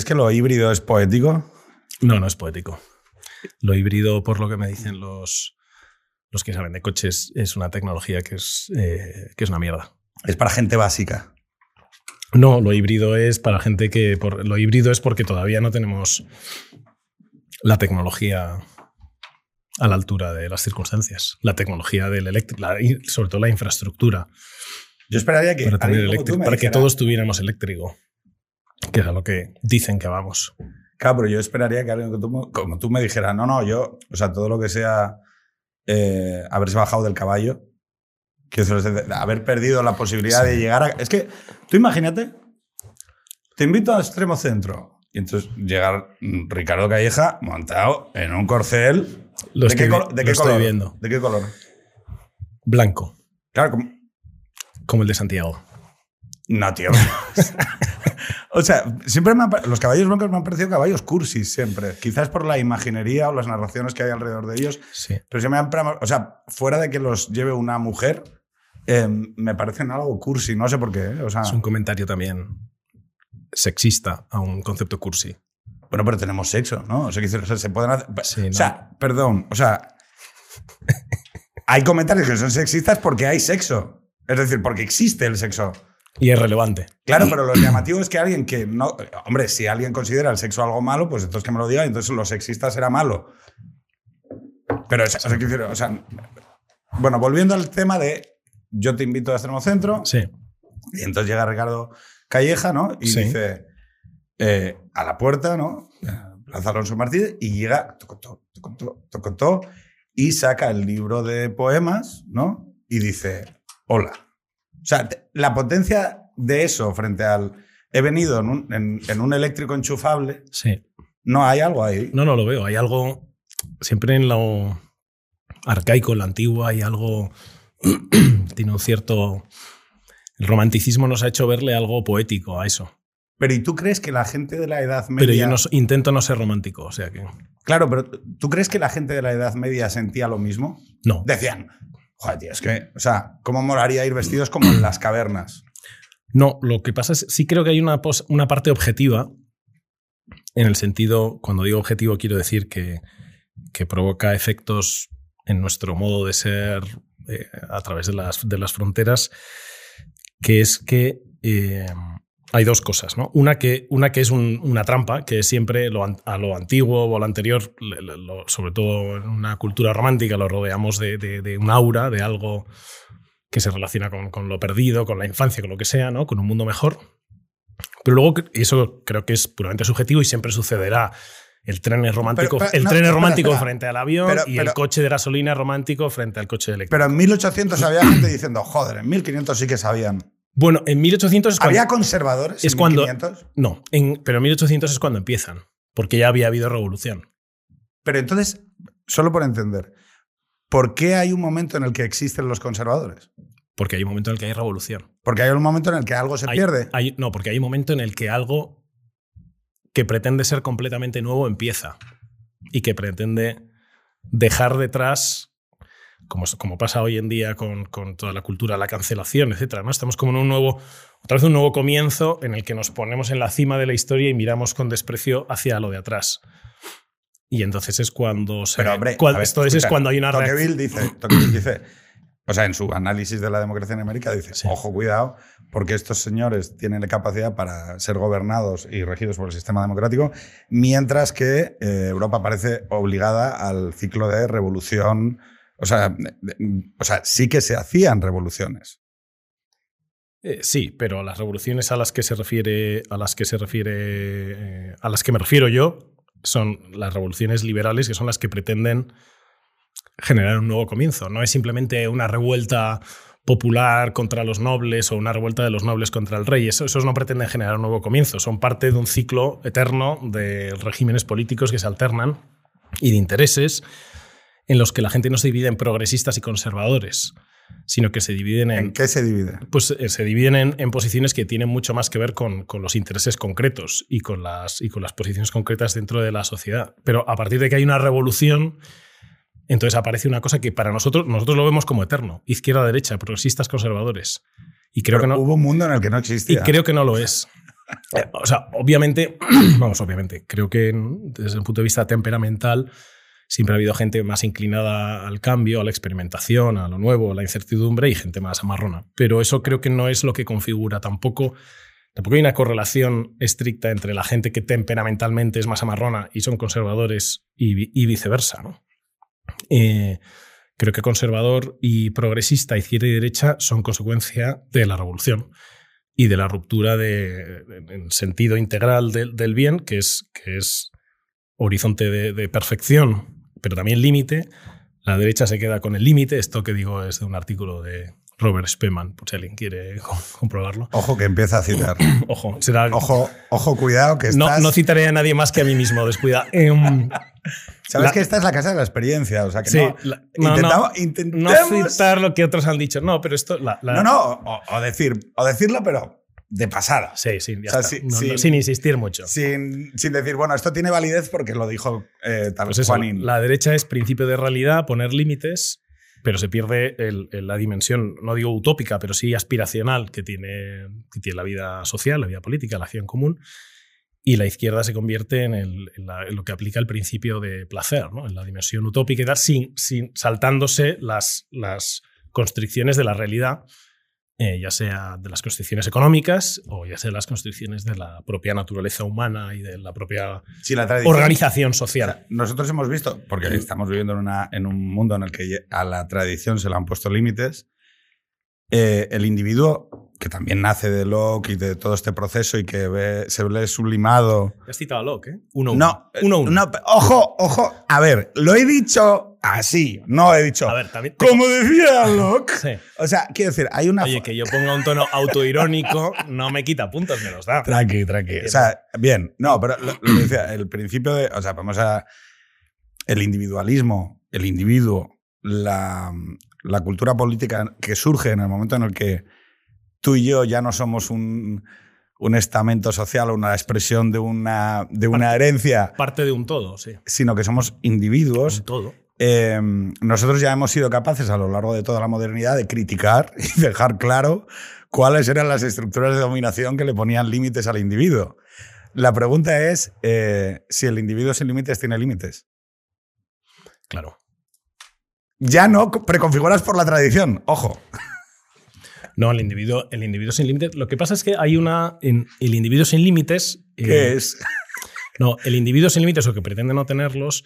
crees que lo híbrido es poético? No, no es poético. Lo híbrido, por lo que me dicen los, los que saben de coches, es una tecnología que es, eh, que es una mierda. Es para gente básica. No, lo híbrido es para gente que. Por, lo híbrido es porque todavía no tenemos la tecnología a la altura de las circunstancias. La tecnología del eléctrico, sobre todo la infraestructura. Yo esperaría que. Para, tener que todos tuviéramos eléctrico. Que es a lo que dicen que vamos. Claro, pero yo esperaría que alguien como tú, me- como tú me dijera, no, no, yo, o sea, todo lo que sea eh, haberse bajado del caballo, que eso es de- de haber perdido la posibilidad de llegar a. Es que, tú imagínate, te invito al extremo centro. Y entonces llegar mm, Ricardo Calleja montado en un corcel. Lo ¿De qué, estoy, de lo qué estoy color? viendo. ¿De qué color? Blanco, Claro, como- como el de Santiago. No, tío. o sea, siempre me han los caballos blancos me han parecido caballos cursis, siempre. Quizás por la imaginería o las narraciones que hay alrededor de ellos. Sí. Pero se me han. O sea, fuera de que los lleve una mujer, eh, me parecen algo cursi. No sé por qué. ¿eh? O sea, Es un comentario también sexista a un concepto cursi. bueno, pero tenemos sexo, ¿no? O sea, que, o se pueden hacer. Sí, o no. sea, perdón. O sea, hay comentarios que son sexistas porque hay sexo. Es decir, porque existe el sexo. Y es relevante. Claro, pero lo llamativo es que alguien que no. Hombre, si alguien considera el sexo algo malo, pues entonces que me lo diga, entonces lo sexista será malo. Pero, o sea, o sea, quiero decir, o sea, bueno, volviendo al tema de yo te invito a Extremo Centro, Sí. y entonces llega Ricardo Calleja, ¿no? Y Sí. dice eh, a la puerta, ¿no? Plaza Alonso Martínez, y llega, tocotó, tocotó, tocotó, y saca el libro de poemas, ¿no? Y dice, hola. O sea, la potencia de eso frente al he venido en un, en- en un eléctrico enchufable, Sí. no hay algo ahí. No, no lo veo. Hay algo. Siempre en lo arcaico, en lo antiguo, hay algo. tiene un cierto. El romanticismo nos ha hecho verle algo poético a eso. Pero ¿y tú crees que la gente de la Edad Media... Pero yo no, intento no ser romántico, o sea que. Claro, pero ¿tú crees que la gente de la Edad Media sentía lo mismo? No. Decían, joder, tío, es que, o sea, ¿cómo molaría ir vestidos como en las cavernas? No, lo que pasa es, sí creo que hay una, una parte objetiva, en el sentido, cuando digo objetivo quiero decir que, que provoca efectos en nuestro modo de ser eh, a través de las, de las fronteras, que es que eh, hay dos cosas, ¿no? Una que, una que es un- una trampa, que es siempre lo a lo antiguo o a lo anterior, lo- sobre todo en una cultura romántica, lo rodeamos de, de- de un aura, de algo que se relaciona con, con lo perdido, con la infancia, con lo que sea, ¿no? Con un mundo mejor. Pero luego, y eso creo que es puramente subjetivo y siempre sucederá. El tren es romántico, Pero, pero, el no, tren es romántico espera. frente al avión Pero- y el coche de gasolina es romántico frente al coche eléctrico. Pero en 1800 había gente diciendo, joder, en 1500 sí que sabían. Bueno, en 1800 es cuando, ¿Había conservadores es en cuando- 1500? no, en, pero en 1800 es cuando empiezan, porque ya había habido revolución. Pero entonces, solo por entender, ¿por qué hay un momento en el que existen los conservadores? Porque hay un momento en el que hay revolución. Porque hay un momento en el que algo se Hay- pierde. hay- no, porque hay un momento en el que algo que pretende ser completamente nuevo empieza y que pretende dejar detrás, como, como pasa hoy en día con, con toda la cultura, la cancelación, etc. ¿no? Estamos como en un nuevo, otra vez un nuevo comienzo en el que nos ponemos en la cima de la historia y miramos con desprecio hacia lo de atrás. Y entonces es cuando se. Pero, hombre, a ver, entonces es escucha, cuando hay una. Tocqueville dice, Tocqueville dice, o sea, en su análisis de la democracia en América dice, Sí. ojo, cuidado, porque estos señores tienen la capacidad para ser gobernados y regidos por el sistema democrático, mientras que eh, Europa parece obligada al ciclo de revolución. O sea, o sea, sí que se hacían revoluciones. Eh, sí, pero las revoluciones a las que se refiere, a las que se refiere, eh, a las que me refiero yo, son las revoluciones liberales, que son las que pretenden generar un nuevo comienzo. No es simplemente una revuelta popular contra los nobles o una revuelta de los nobles contra el rey. Eso, esos no pretenden generar un nuevo comienzo. Son parte de un ciclo eterno de regímenes políticos que se alternan y de intereses en los que la gente no se divide en progresistas y conservadores, sino que se dividen ¿En en, qué se divide? pues eh, se dividen en, en posiciones que tienen mucho más que ver con, con los intereses concretos y con, las, y con las posiciones concretas dentro de la sociedad. Pero a partir de que hay una revolución, entonces aparece una cosa que para nosotros, nosotros lo vemos como eterno. Izquierda, derecha, progresistas, conservadores. Y creo, Pero que no, Hubo un mundo en el que no y existía. creo que no lo es. Eh, o sea, obviamente, vamos, obviamente, creo que desde el punto de vista temperamental siempre ha habido gente más inclinada al cambio, a la experimentación, a lo nuevo, a la incertidumbre y gente más amarrona. Pero eso creo que no es lo que configura tampoco. Tampoco hay una correlación estricta entre la gente que temperamentalmente es más amarrona y son conservadores y, viceversa. ¿no? Eh, creo que conservador y progresista, izquierda y derecha, son consecuencia de la revolución y de la ruptura de, en sentido integral del bien, que es, que es horizonte de perfección pero también límite. La derecha se queda con el límite. Esto que digo es de un artículo de Robert Spemann, por si alguien quiere comprobarlo. Ojo que empieza a citar. ojo, será... ojo, ojo, cuidado que no, no citaré a nadie más que a mí mismo, descuida. Em, Sabes que esta es la casa de la experiencia, o sea que no, intentamos, no, citar lo que otros han dicho. No, pero esto. No, no, o, decir, o decirlo, pero de pasada. Sí, sí, ya sin, insistir mucho. Sin, decir, bueno, esto tiene validez porque lo dijo eh, tal pues Juanín. La derecha es principio de realidad, poner límites, pero se pierde la dimensión, no digo utópica, pero sí aspiracional que tiene, que tiene la vida social, la vida política, la acción común. Y la izquierda se convierte en, lo que aplica el principio de placer, ¿no? en la dimensión utópica, sin, sin, saltándose las, las constricciones de la realidad eh, ya sea de las constricciones económicas o ya sea de las constricciones de la propia naturaleza humana y de la propia organización social. nosotros hemos visto, porque estamos viviendo en, una, en, un mundo en el que a la tradición se le han puesto límites, eh, el individuo, que también nace de Locke y de todo este proceso y que ve, se ve sublimado. Has citado a Locke, ¿eh? Uno, uno. No, uno, No, ojo, ojo. A ver, lo he dicho así. No he dicho. Como decía Locke. O sea, quiero decir, hay una. Oye, que yo ponga un tono autoirónico no me quita puntos, me los da. Tranqui, tranqui. O sea, bien. No, pero lo, que decía, el principio de. O sea, vamos a. El individualismo, el individuo, la, la cultura política que surge en el momento en el que tú y yo ya no somos un un estamento social o una expresión de una, de una herencia. Parte de un todo, sí. Sino que somos individuos. Un todo. Em, nosotros ya hemos sido capaces a lo largo de toda la modernidad de criticar y dejar claro cuáles eran las estructuras de dominación que le ponían límites al individuo. La pregunta es eh, si el individuo sin límites tiene límites. Claro. Ya no preconfiguras por la tradición, ojo. No, el individuo, el individuo sin límites. Lo que pasa es que hay una. En el individuo sin límites. ¿Qué eh, es? No, el individuo sin límites, o que pretende no tenerlos,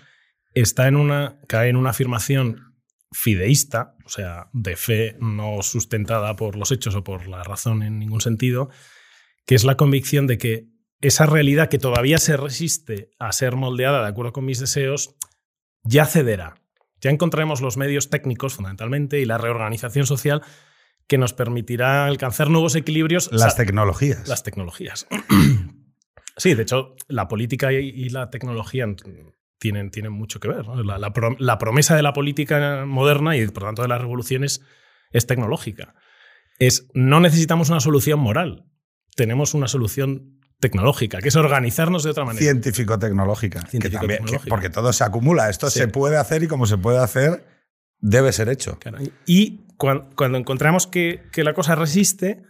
está en una, cae en una afirmación fideísta, o sea, de fe no sustentada por los hechos o por la razón en ningún sentido, que es la convicción de que esa realidad que todavía se resiste a ser moldeada de acuerdo con mis deseos, ya cederá. Ya encontraremos los medios técnicos, fundamentalmente, y la reorganización social que nos permitirá alcanzar nuevos equilibrios. Las tecnologías. Las tecnologías. sí, de hecho, la política y la tecnología tienen, tienen mucho que ver. La, promesa de la política moderna y por tanto de las revoluciones es tecnológica. Es no necesitamos una solución moral, tenemos una solución tecnológica, que es organizarnos de otra manera. Científico-tecnológica. porque todo se acumula. Esto se puede hacer y como se puede hacer, debe ser hecho. Y cuando, cuando encontramos que, que, la cosa resiste,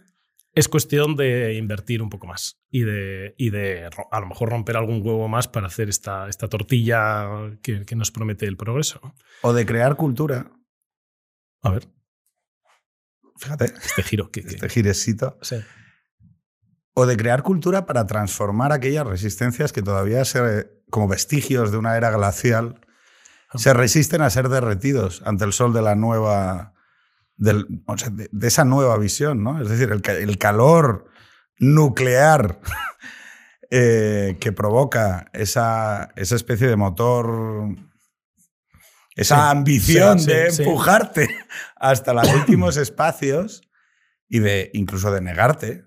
es cuestión de invertir un poco más y de, y de a lo mejor romper algún huevo más para hacer esta, esta tortilla que, nos promete el progreso. O de crear cultura. A ver. Fíjate. Este giro. Que, este giresito. O de crear cultura para transformar aquellas resistencias que todavía, se, como vestigios de una era glacial, ah. se resisten a ser derretidos ante el sol de la nueva de, esa nueva visión, ¿no? Es decir, el, calor nuclear eh, que provoca esa, esa, especie de motor, esa ambición de empujarte hasta los últimos espacios y de incluso de negarte.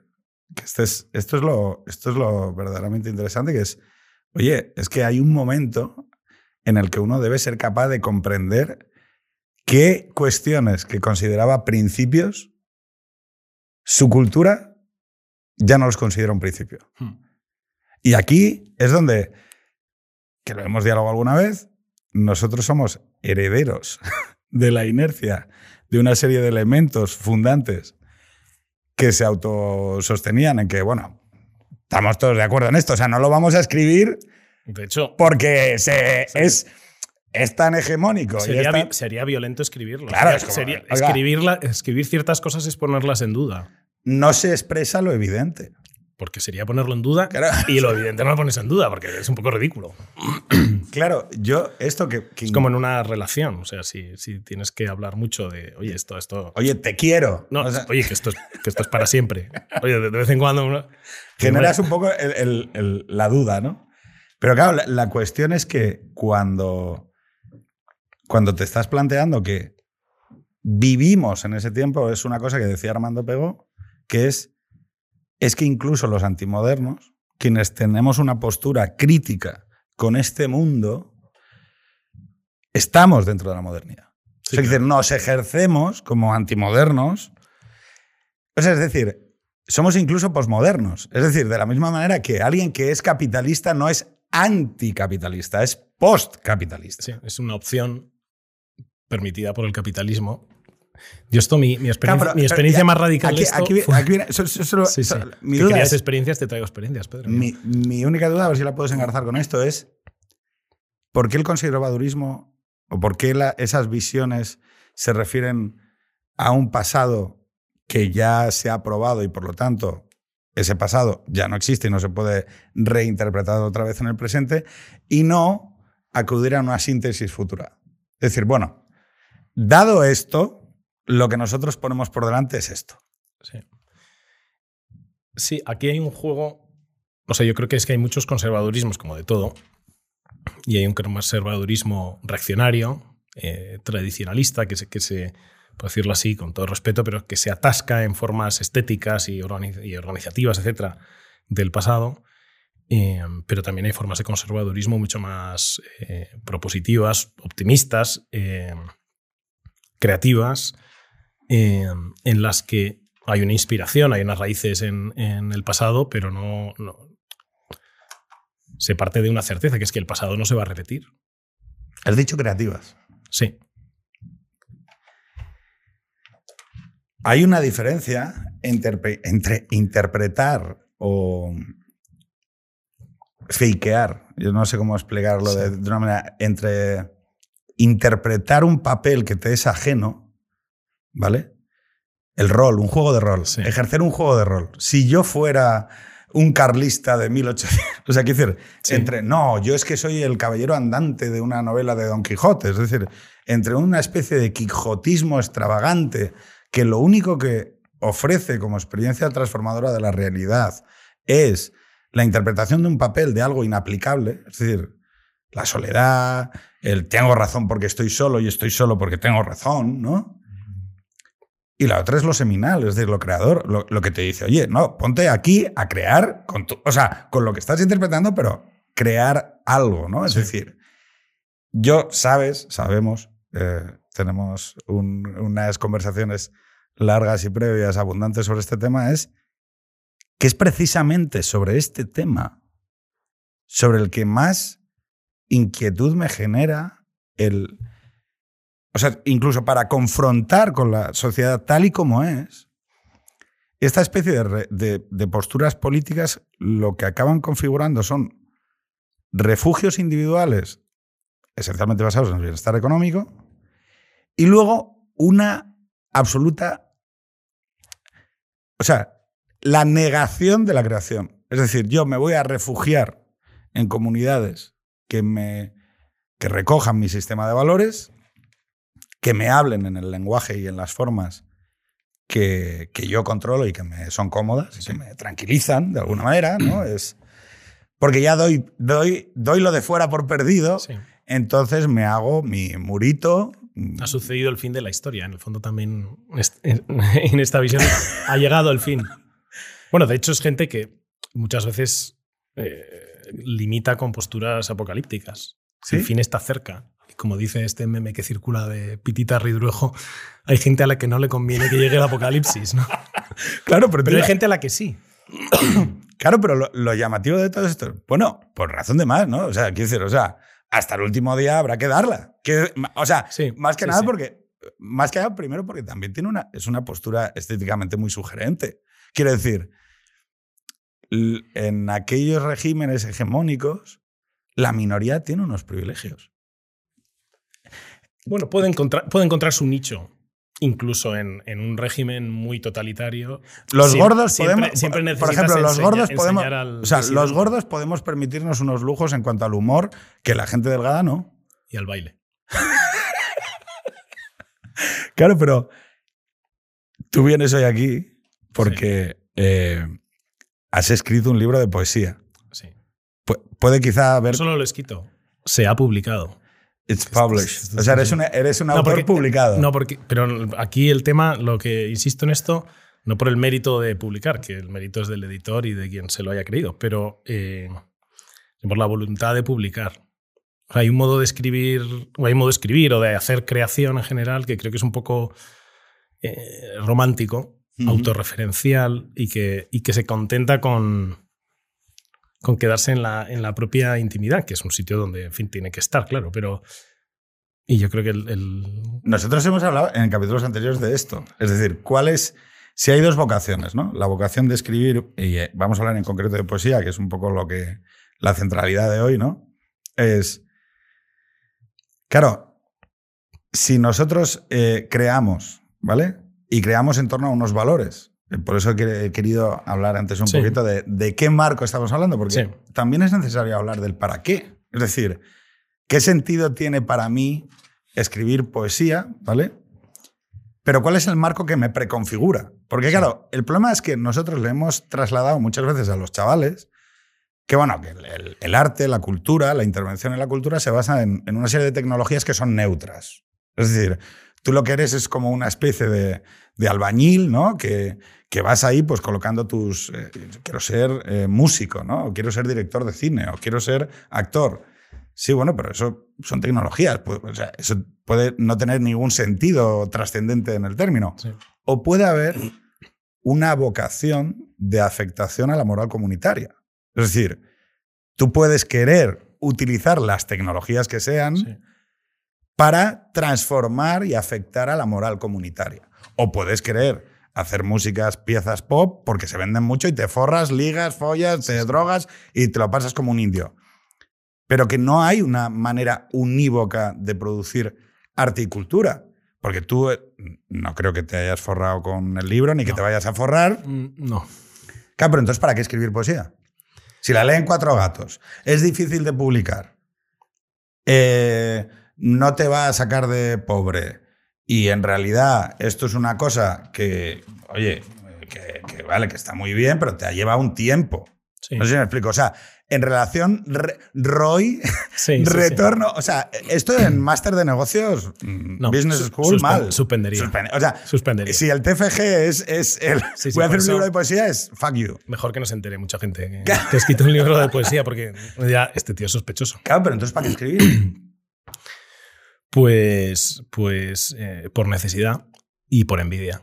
Este es, esto, es lo, esto es lo verdaderamente interesante, que es, oye, es que hay un momento en el que uno debe ser capaz de comprender qué cuestiones que consideraba principios, su cultura ya no los considera un principio. Hmm. Y aquí es donde, que lo hemos dialogado alguna vez, nosotros somos herederos de la inercia de una serie de elementos fundantes que se autosostenían en que, bueno, Estamos todos de acuerdo en esto. O sea, no lo vamos a escribir De hecho, porque se, es, es tan hegemónico. y sería, es tan- vi- sería violento escribirlo. Claro, es como, sería- oiga. escribirla- escribir ciertas cosas es ponerlas en duda. no se expresa lo evidente. Porque sería ponerlo en duda Claro. y lo evidente no lo pones en duda porque es un poco ridículo. Claro, yo esto que... que- Es como en una relación. O sea, si, si tienes que hablar mucho de, oye, esto, esto. Oye, te quiero. No, O sea, oye, que esto, es, que esto es para siempre. Oye, de, de vez en cuando. uno- generas un poco el- el- el- la duda, ¿no? Pero claro, la, la cuestión es que cuando, cuando te estás planteando que vivimos en ese tiempo, es una cosa que decía Armando Pegó, que es, es que incluso los antimodernos, quienes tenemos una postura crítica con este mundo, estamos dentro de la modernidad. Sí, es decir, nos ejercemos como antimodernos. O sea, es decir, somos incluso posmodernos. Es decir, de la misma manera que alguien que es capitalista no es anticapitalista, es postcapitalista. Sí, es una opción permitida por el capitalismo. Yo esto, mi, mi experiencia, Claro, pero- mi experiencia pero más radical Aquí, de esto aquí vi- fue- aquí viene- so- so- solo- Sí, sí. mi Que duda es, experiencias, te traigo experiencias, Pedro. mi, mi única duda, a ver si la puedes engarzar con esto, es ¿por qué el conservadurismo o por qué la- esas visiones se refieren a un pasado que ya se ha aprobado y por lo tanto ese pasado ya no existe y no se puede reinterpretar otra vez en el presente y no acudir a una síntesis futura? Es decir, bueno, dado esto, lo que nosotros ponemos por delante es esto. Sí. Aquí hay un juego. O sea, yo creo que es que hay muchos conservadurismos, como de todo. Y hay un conservadurismo reaccionario, eh, tradicionalista, que se, que se, por decirlo así, con todo respeto, pero que se atasca en formas estéticas y, organiz- y organizativas, etcétera, del pasado. Eh, pero también hay formas de conservadurismo mucho más eh, propositivas, optimistas, creativas, eh, en las que hay una inspiración, hay unas raíces en, en el pasado, pero no, no- Se parte de una certeza, que es que el pasado no se va a repetir. Has dicho creativas. Sí. Hay una diferencia entre, entre interpretar o fakear, yo no sé cómo explicarlo de, de una manera, entre interpretar un papel que te es ajeno, ¿vale? El rol, un juego de rol, Sí. ejercer un juego de rol. Si yo fuera un carlista de 1800, o sea, quiero decir, Sí. entre, no, yo es que soy el caballero andante de una novela de Don Quijote, es decir, entre una especie de quijotismo extravagante que lo único que ofrece como experiencia transformadora de la realidad es la interpretación de un papel de algo inaplicable, es decir, la soledad, el tengo razón porque estoy solo y estoy solo porque tengo razón, ¿no? Y la otra es lo seminal, es decir, lo creador, lo, lo que te dice, oye, no, ponte aquí a crear, con tu- o sea, con lo que estás interpretando, pero crear algo, ¿no? Es Sí. decir, yo, sabes, sabemos, eh, tenemos un- unas conversaciones largas y previas, abundantes sobre este tema, es que es precisamente sobre este tema sobre el que más inquietud me genera el... O sea, incluso para confrontar con la sociedad tal y como es, esta especie de, de posturas políticas lo que acaban configurando son refugios individuales esencialmente basados en el bienestar económico y luego una absoluta... O sea, la negación de la creación. Es decir, yo me voy a refugiar en comunidades que me que recojan mi sistema de valores, que me hablen en el lenguaje y en las formas que, que yo controlo y que me son cómodas y que me tranquilizan de alguna manera, ¿no? Es porque ya doy, doy, doy lo de fuera por perdido, sí. entonces me hago mi murito. Ha sucedido el fin de la historia. En el fondo también en esta visión ha llegado el fin. Bueno, de hecho es gente que muchas veces eh, limita con posturas apocalípticas. ¿Sí? El fin está cerca. Y como dice este meme que circula de Pitita Ridruejo, hay gente a la que no le conviene que llegue el apocalipsis, ¿no? Claro, pero, Pero hay gente a la que sí. Claro, pero lo, lo llamativo de todo esto, bueno, por razón de más, ¿no? O sea, quiero decir, o sea, hasta el último día habrá que darla. Que, o sea, Sí, más que sí, nada porque, más que nada, primero porque también tiene una, es una postura estéticamente muy sugerente. Quiero decir, en aquellos regímenes hegemónicos, la minoría tiene unos privilegios. Bueno, puede encontrar, puede encontrar su nicho. Incluso en, en un régimen muy totalitario. Los gordos podemos. siempre por ejemplo, los enseña- gordos podemos. enseñar al O sea, los gordos podemos permitirnos unos lujos en cuanto al humor que la gente delgada no. Y al baile. Claro, pero tú vienes hoy aquí porque eh, has escrito un libro de poesía. Sí. Pu- puede quizá haber. No solo lo escrito. Se ha publicado. It's published. O sea, eres un, eres un No, autor porque- publicado. No, porque. Pero aquí el tema, lo que insisto en esto, no por el mérito de publicar, que el mérito es del editor y de quien se lo haya creído, pero eh, por la voluntad de publicar. O sea, hay un modo de escribir, o hay un modo de escribir o de hacer creación en general que creo que es un poco eh, romántico, Autorreferencial y que, y que se contenta con, con quedarse en la, en la propia intimidad, que es un sitio donde, en fin, tiene que estar, claro, pero... Y yo creo que el- el, Nosotros hemos hablado en capítulos anteriores de esto. Es decir, ¿cuál es. Si hay dos vocaciones, ¿no? La vocación de escribir, y eh, vamos a hablar en concreto de poesía, que es un poco lo que. la centralidad de hoy, ¿no? Es. Claro, si nosotros eh, creamos, ¿vale? Y creamos en torno a unos valores. eh, Por eso he quer- he querido hablar antes un Sí. poquito de, de qué marco estamos hablando, porque Sí. también es necesario hablar del para qué. Es decir, ¿qué sentido tiene para mí escribir poesía, ¿vale? Pero ¿cuál es el marco que me preconfigura? Porque claro, el problema es que nosotros le hemos trasladado muchas veces a los chavales que, bueno, que el, el- el arte, la cultura, la intervención en la cultura se basa en, en una serie de tecnologías que son neutras. Es decir, tú lo que eres es como una especie de, de albañil, ¿no? Que, que vas ahí pues colocando tus... eh, quiero ser eh, músico, ¿no? O quiero ser director de cine, o quiero ser actor. Sí, bueno, pero eso son tecnologías. pu- O sea, eso puede no tener ningún sentido trascendente en el término. Sí. O puede haber una vocación de afectación a la moral comunitaria. Es decir, tú puedes querer utilizar las tecnologías que sean sí. Para transformar y afectar a la moral comunitaria. O puedes querer hacer músicas, piezas pop, porque se venden mucho y te forras, ligas, follas, drogas y te lo pasas como un indio. Pero que no hay una manera unívoca de producir arte y cultura. Porque tú eh, no creo que te hayas forrado con el libro ni que No. te vayas a forrar. Mm, No. Claro, pero entonces, ¿para qué escribir poesía? Si la leen cuatro gatos, es difícil de publicar, eh, no te va a sacar de pobre y en realidad esto es una cosa que, oye, que, que vale, que está muy bien, pero te ha llevado un tiempo. Sí. No sé si me explico. O sea, en relación re- ROI, Sí, sí, sí. retorno, o sea, esto en máster de negocios, mm, No, business school, suspen- mal. suspendería. Suspende- O sea, Suspendería. si el TFG es, es el. Voy a hacer un libro de poesía, es fuck you. Mejor que no se entere mucha gente que, que ha escrito un libro de poesía, porque ya este tío es sospechoso. Claro, pero entonces, ¿para qué escribir? Pues, pues eh, por necesidad y por envidia.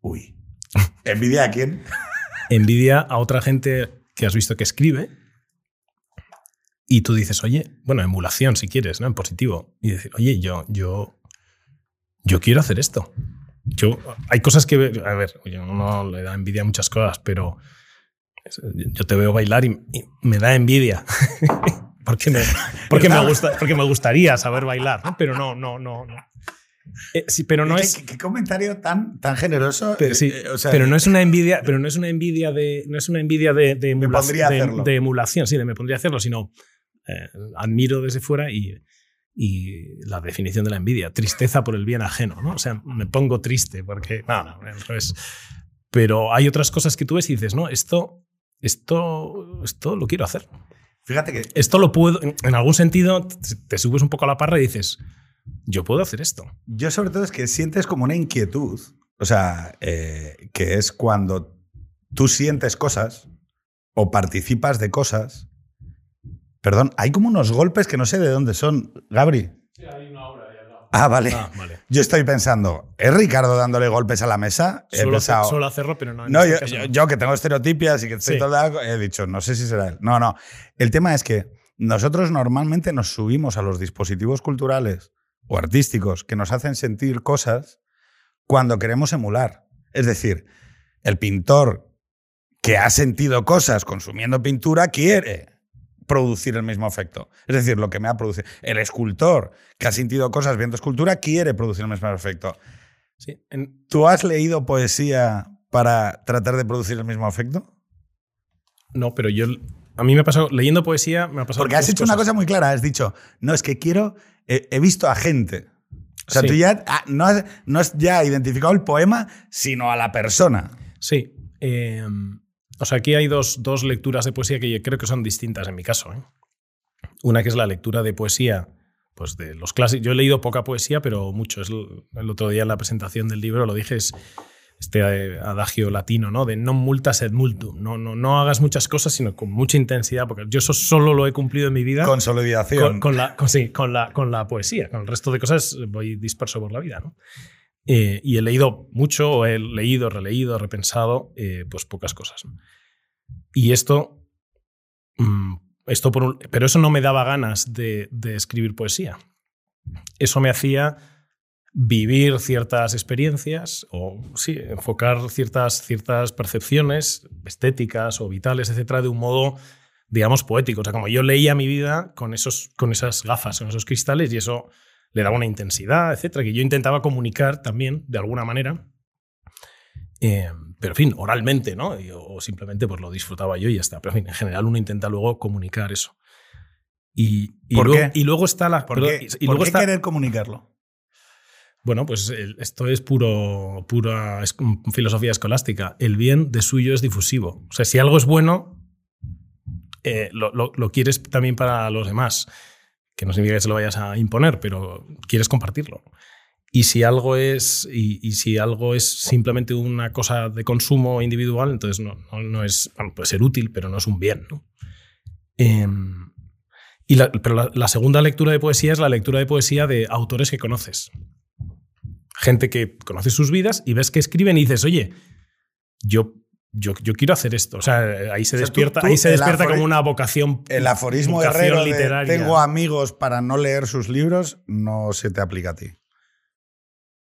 Uy. ¿Envidia a quién? Envidia a otra gente que has visto que escribe y tú dices, oye, bueno, emulación si quieres, ¿no? En positivo. Y decir, oye, yo, yo, yo quiero hacer esto. Yo, hay cosas que, a ver, oye, uno le da envidia a muchas cosas, pero yo te veo bailar y, y me da envidia. porque me, porque me gusta, porque me gustaría saber bailar, ¿no? Pero no, no, no, no. Eh, sí, pero no ¿Qué, es. qué- qué comentario tan, tan generoso. Pero, sí, eh, o sea, pero no es una envidia, pero no es una envidia de, no es una envidia de, de, Me emula- pondría a de- de emulación, sí, de me pondría a hacerlo, sino eh, admiro desde fuera y, y la definición de la envidia, tristeza por el bien ajeno, ¿no? O sea, me pongo triste porque, no, no, no es- pero hay otras cosas que tú ves y dices, no, esto, esto, esto lo quiero hacer. Fíjate que Esto lo puedo, en, algún sentido, te, te subes un poco a la parra y dices, yo puedo hacer esto. yo, sobre todo, es que sientes como una inquietud. O sea, eh, que es cuando tú sientes cosas o participas de cosas. Perdón, hay como unos golpes que no sé de dónde son. Gabri. Ah, vale. Ah, vale. Yo estoy pensando, ¿es Ricardo dándole golpes a la mesa? He Suelo, pensado, suelo hacerlo, pero no. No, yo, yo- que tengo estereotipias y que estoy Sí. todo he dicho, no sé si será él. No, no. El tema es que nosotros normalmente nos subimos a los dispositivos culturales o artísticos que nos hacen sentir cosas cuando queremos emular. Es decir, el pintor que ha sentido cosas consumiendo pintura quiere producir el mismo efecto. Es decir, lo que me ha producido. El escultor que ha sentido cosas viendo escultura quiere producir el mismo efecto. Sí. En- ¿Tú has leído poesía para tratar de producir el mismo efecto? no, pero yo. A mí me ha pasado. Leyendo poesía, me ha pasado. Porque has hecho una cosa muy clara. Has dicho, no, es que quiero. He, he visto a gente. O sea, Sí. tú ya ah, no has, no has ya identificado el poema, sino a la persona. Sí. eh, o sea, aquí hay dos, dos lecturas de poesía que yo creo que son distintas en mi caso. ¿eh? Una que es la lectura de poesía, pues de los clásicos. Yo he leído poca poesía, pero mucho. Es el, otro día en la presentación del libro lo dije, es este eh, adagio latino, ¿no? De non multas et multum. No, no, no hagas muchas cosas, sino con mucha intensidad, porque yo eso solo lo he cumplido en mi vida Consolidación. con, con la, con, sí, con, la, con la poesía. Con el resto de cosas voy disperso por la vida, ¿no? Eh, y he leído mucho, o he leído, releído, repensado, eh, pues pocas cosas. Y esto, mm, esto por pero eso no me daba ganas de, de escribir poesía. Eso me hacía vivir ciertas experiencias o sí, enfocar ciertas, ciertas percepciones estéticas o vitales, etcétera, de un modo, digamos, poético. O sea, como yo leía mi vida con, esos, con esas gafas, con esos cristales, y eso le daba una intensidad, etcétera, que yo intentaba comunicar también de alguna manera. Eh, pero, en fin, oralmente, ¿no? Y- o simplemente pues lo disfrutaba yo y ya está. Pero, en fin, en general uno intenta luego comunicar eso. Y, y ¿Por luego, qué? y luego está la... ¿Por qué, y por qué está, querer comunicarlo? bueno, pues esto es puro, pura filosofía escolástica. El bien de suyo es difusivo. O sea, si algo es bueno, eh, lo, lo- lo quieres también para los demás. Que no significa que se lo vayas a imponer, pero quieres compartirlo. Y si algo es, y, si algo es simplemente una cosa de consumo individual, entonces no, no, no es, bueno, puede ser útil, pero no es un bien. ¿no? Em, y la- pero la, la segunda lectura de poesía es la lectura de poesía de autores que conoces. Gente que conoce sus vidas y ves que escriben y dices, oye, yo, yo, yo quiero hacer esto. O sea, ahí se O sea, tú- despierta, tú ahí se despierta como una vocación. El aforismo vocación herrero de literaria. tengo amigos para no leer sus libros no se te aplica a ti.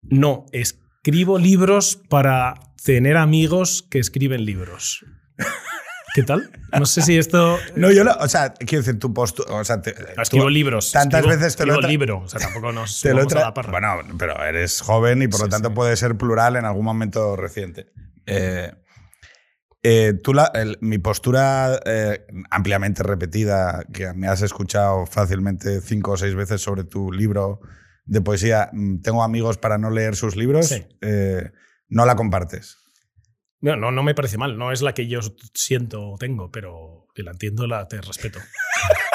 No, escribo libros para tener amigos que escriben libros. ¿Qué tal? No sé si esto. No, yo lo, o sea, quiero decir, tu postura, o sea, te- No, escribo tú- libros. tantas escribo- veces te lo he libro. O sea, tampoco nos te lo vamos a la parra. Bueno, pero eres joven y por lo tanto sí. puede ser plural en algún momento reciente. Eh, eh, tú la- el- mi postura eh, ampliamente repetida, que me has escuchado fácilmente cinco o seis veces sobre tu libro de poesía, mm, tengo amigos para no leer sus libros, Sí. eh, no la compartes. No, no, no me parece mal. No es la que yo siento o tengo, pero que la entiendo, la te respeto.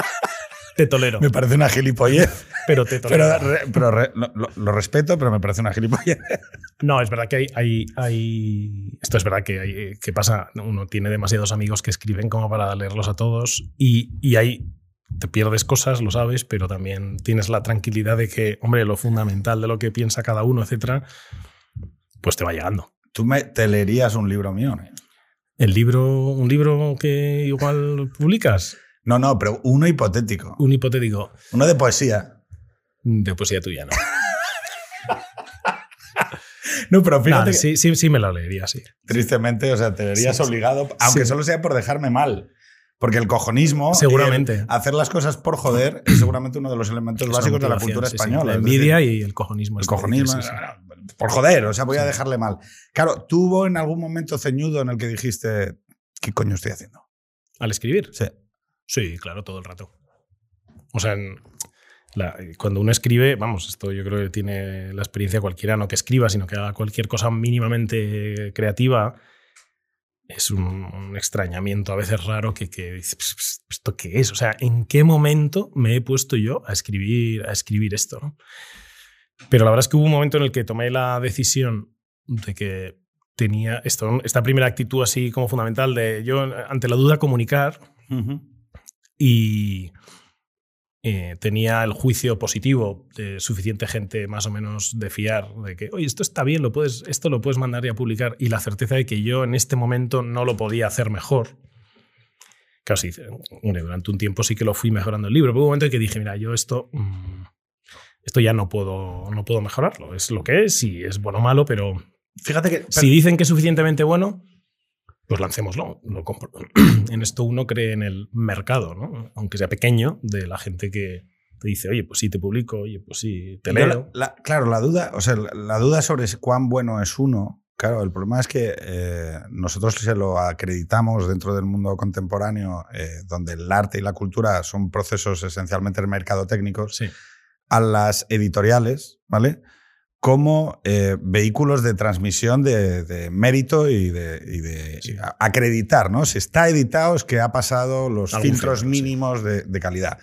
te tolero. Me parece una gilipollez, Pero te tolero. pero, re- pero re- lo, respeto, pero me parece una gilipollez. No, es verdad que hay, hay, hay- Esto es verdad que, hay, que pasa. Uno tiene demasiados amigos que escriben como para leerlos a todos y, y hay. Te pierdes cosas, lo sabes, pero también tienes la tranquilidad de que, hombre, lo fundamental de lo que piensa cada uno, etcétera, pues te va llegando. Tú me, te leerías un libro mío, ¿no? El libro, un libro que igual publicas, No, no, pero uno hipotético. un hipotético Uno de poesía. de poesía tuya, ¿no? No, pero fíjate, que, sí, sí, sí me la leería, sí. tristemente, o sea, te verías Sí, sí. obligado, aunque solo sea por dejarme mal. Porque el cojonismo, Seguramente. hacer las cosas por joder, es seguramente uno de los elementos Es básicos de la cultura española. La decir, envidia y el cojonismo. el este, cojonismo, por joder, o sea, voy a dejarle mal. Claro, ¿tuvo en algún momento ceñudo en el que dijiste, ¿qué coño estoy haciendo? Al escribir. Sí. Sí, claro, todo el rato. O sea, en la- cuando uno escribe, vamos, esto yo creo que tiene la experiencia cualquiera, no que escriba, sino que haga cualquier cosa mínimamente creativa, es un, un extrañamiento a veces raro que, que dices, "Ps, ps, ¿esto qué es? O sea, ¿en qué momento me he puesto yo a escribir, a escribir esto? no? Pero la verdad es que hubo un momento en el que tomé la decisión de que tenía esto, esta primera actitud así como fundamental de yo, ante la duda, comunicar y eh, tenía el juicio positivo de suficiente gente más o menos de fiar de que, oye, esto está bien, lo puedes, esto lo puedes mandar y a publicar y la certeza de que yo en este momento no lo podía hacer mejor. Hombre, durante un tiempo sí que lo fui mejorando el libro, pero hubo un momento en que dije, mira, yo esto, mm, esto ya no puedo, no puedo mejorarlo, es lo que es y es bueno o malo, pero Fíjate que... si dicen que es suficientemente bueno, pues lancémoslo. Lo compro. en esto uno cree en el mercado, ¿no? aunque sea pequeño, de la gente que te dice, oye, pues sí, te publico, oye, pues sí, te leo. claro, la duda, o sea, la duda sobre cuán bueno es uno, claro, el problema es que eh, nosotros se lo acreditamos dentro del mundo contemporáneo, eh, donde el arte y la cultura son procesos esencialmente mercadotécnicos, sí. a las editoriales, ¿vale? Como eh, vehículos de transmisión de, mérito y de, acreditar, ¿no? Si está editado es que ha pasado los filtros mínimos de, calidad.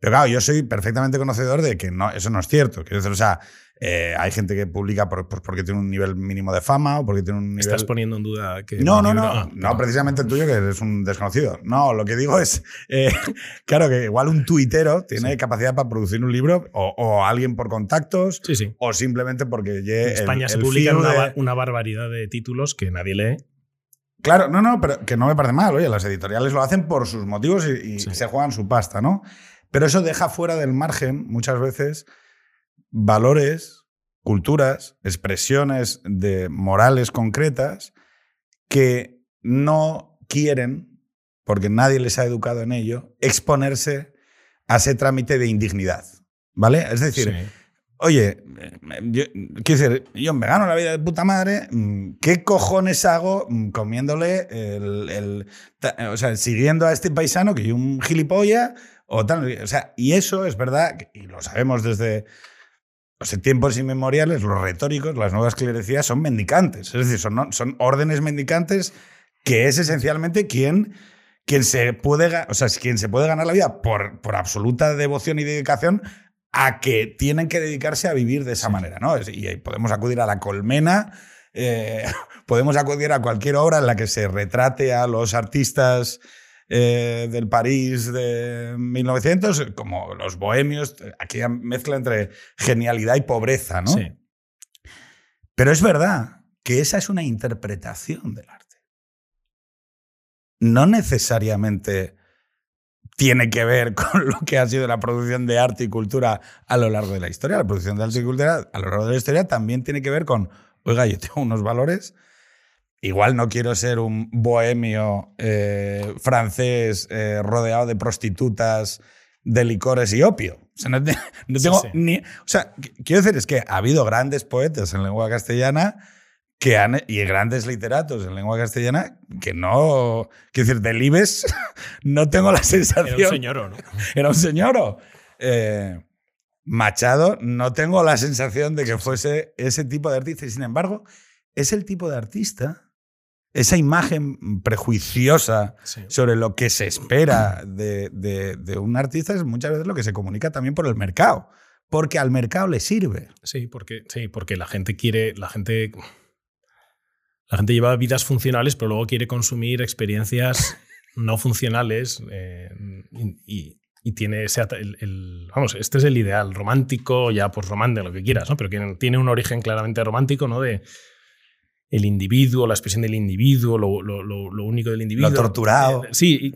Pero claro, yo soy perfectamente conocedor de que no, eso no es cierto. Quiero decir, o sea, eh, hay gente que publica porque tiene un nivel mínimo de fama o porque tiene un nivel... Estás poniendo en duda que... No, no, no, ah, no, precisamente el tuyo que eres un desconocido. No, lo que digo es, eh, claro, que igual un tuitero tiene capacidad para producir un libro o, alguien por contactos sí, sí. o simplemente porque... En España se publican una, barbaridad de títulos que nadie lee. Claro, no, no, pero que no me parece mal. Oye, las editoriales lo hacen por sus motivos y, y se juegan su pasta, ¿no? Pero eso deja fuera del margen muchas veces valores, culturas, expresiones de morales concretas que no quieren, porque nadie les ha educado en ello, exponerse a ese trámite de indignidad. ¿Vale? Es decir, oye, yo, quiero decir, yo me gano la vida de puta madre, mm, ¿qué cojones hago mm, comiéndole el, o sea, siguiendo a este paisano que es un gilipollas o tal? O sea, y eso es verdad, y lo sabemos desde los tiempos inmemoriales, los retóricos, las nuevas clerecías son mendicantes. Es decir, son, son órdenes mendicantes que es esencialmente quien, quien, se puede, o sea, quien se puede ganar la vida por, por absoluta devoción y dedicación a que tienen que dedicarse a vivir de esa manera. ¿no? Y podemos acudir a la colmena, eh, podemos acudir a cualquier obra en la que se retrate a los artistas eh, del París de 1900, como los bohemios, aquella mezcla entre genialidad y pobreza, ¿no? Sí. Pero es verdad que esa es una interpretación del arte. No necesariamente tiene que ver con lo que ha sido la producción de arte y cultura a lo largo de la historia. La producción de arte y cultura a lo largo de la historia también tiene que ver con, oiga, yo tengo unos valores Igual no quiero ser un bohemio eh, francés eh, rodeado de prostitutas, de licores y opio. O sea, no, tengo ni. O sea, quiero decir, es que ha habido grandes poetas en lengua castellana que han, y grandes literatos en lengua castellana que no. Quiero decir, del Ibes no tengo la sensación. Era un señor, ¿no? Era un señor. Eh, Machado, no tengo la sensación de que fuese ese tipo de artista. Y sin embargo, es el tipo de artista esa imagen prejuiciosa sobre lo que se espera de, un artista es muchas veces lo que se comunica también por el mercado. Porque al mercado le sirve. Sí, porque, sí, porque la gente quiere. La gente. La gente lleva vidas funcionales, pero luego quiere consumir experiencias no funcionales eh, y, tiene ese. vamos, este es el ideal romántico, ya pues romántico, lo que quieras, ¿no? Pero que tiene un origen claramente romántico, ¿no? De, el individuo, la expresión del individuo, lo, único del individuo. Lo torturado. Eh, sí,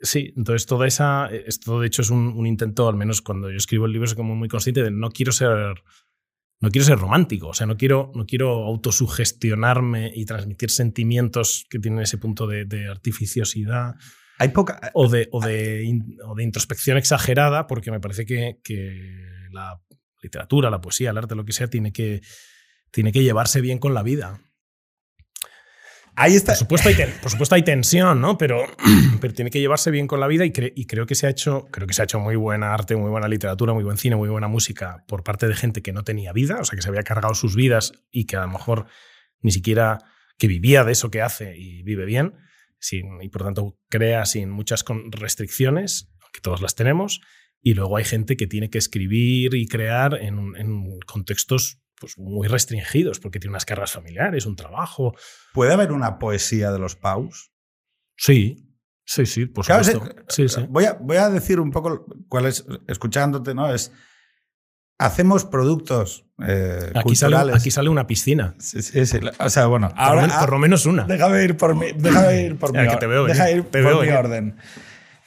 sí. Entonces, toda esa. Esto, de hecho, es un, intento, al menos cuando yo escribo el libro, soy como muy consciente de no quiero ser. No quiero ser romántico, o sea, no quiero, no quiero autosugestionarme y transmitir sentimientos que tienen ese punto de, artificiosidad. Hay poca. O de, o de, introspección exagerada, porque me parece que, la literatura, la poesía, el arte, lo que sea, tiene que, tiene que llevarse bien con la vida. Ahí está. Por supuesto hay, tensión, ¿no? Pero, pero tiene que llevarse bien con la vida y, creo, que se ha hecho, creo que se ha hecho muy buena arte, muy buena literatura, muy buen cine, muy buena música por parte de gente que no tenía vida, o sea, que se había cargado sus vidas y que a lo mejor ni siquiera que vivía de eso que hace y vive bien, sin, y por tanto crea sin muchas restricciones, que todos las tenemos. Y luego hay gente que tiene que escribir y crear en, en contextos pues, muy restringidos, porque tiene unas cargas familiares, un trabajo. ¿Puede haber una poesía de los paus? Sí, sí, sí, por supuesto. sí, sí. Voy, a, voy a decir un poco cuál es, escuchándote, ¿no? Es. Hacemos productos eh, aquí culturales. Sale, aquí sale una piscina. Sí, sí, sí. O sea, bueno. Por, ahora, por, lo menos una. Déjame ir por mi, déjame ir por mi, que te veo deja ir por mi orden.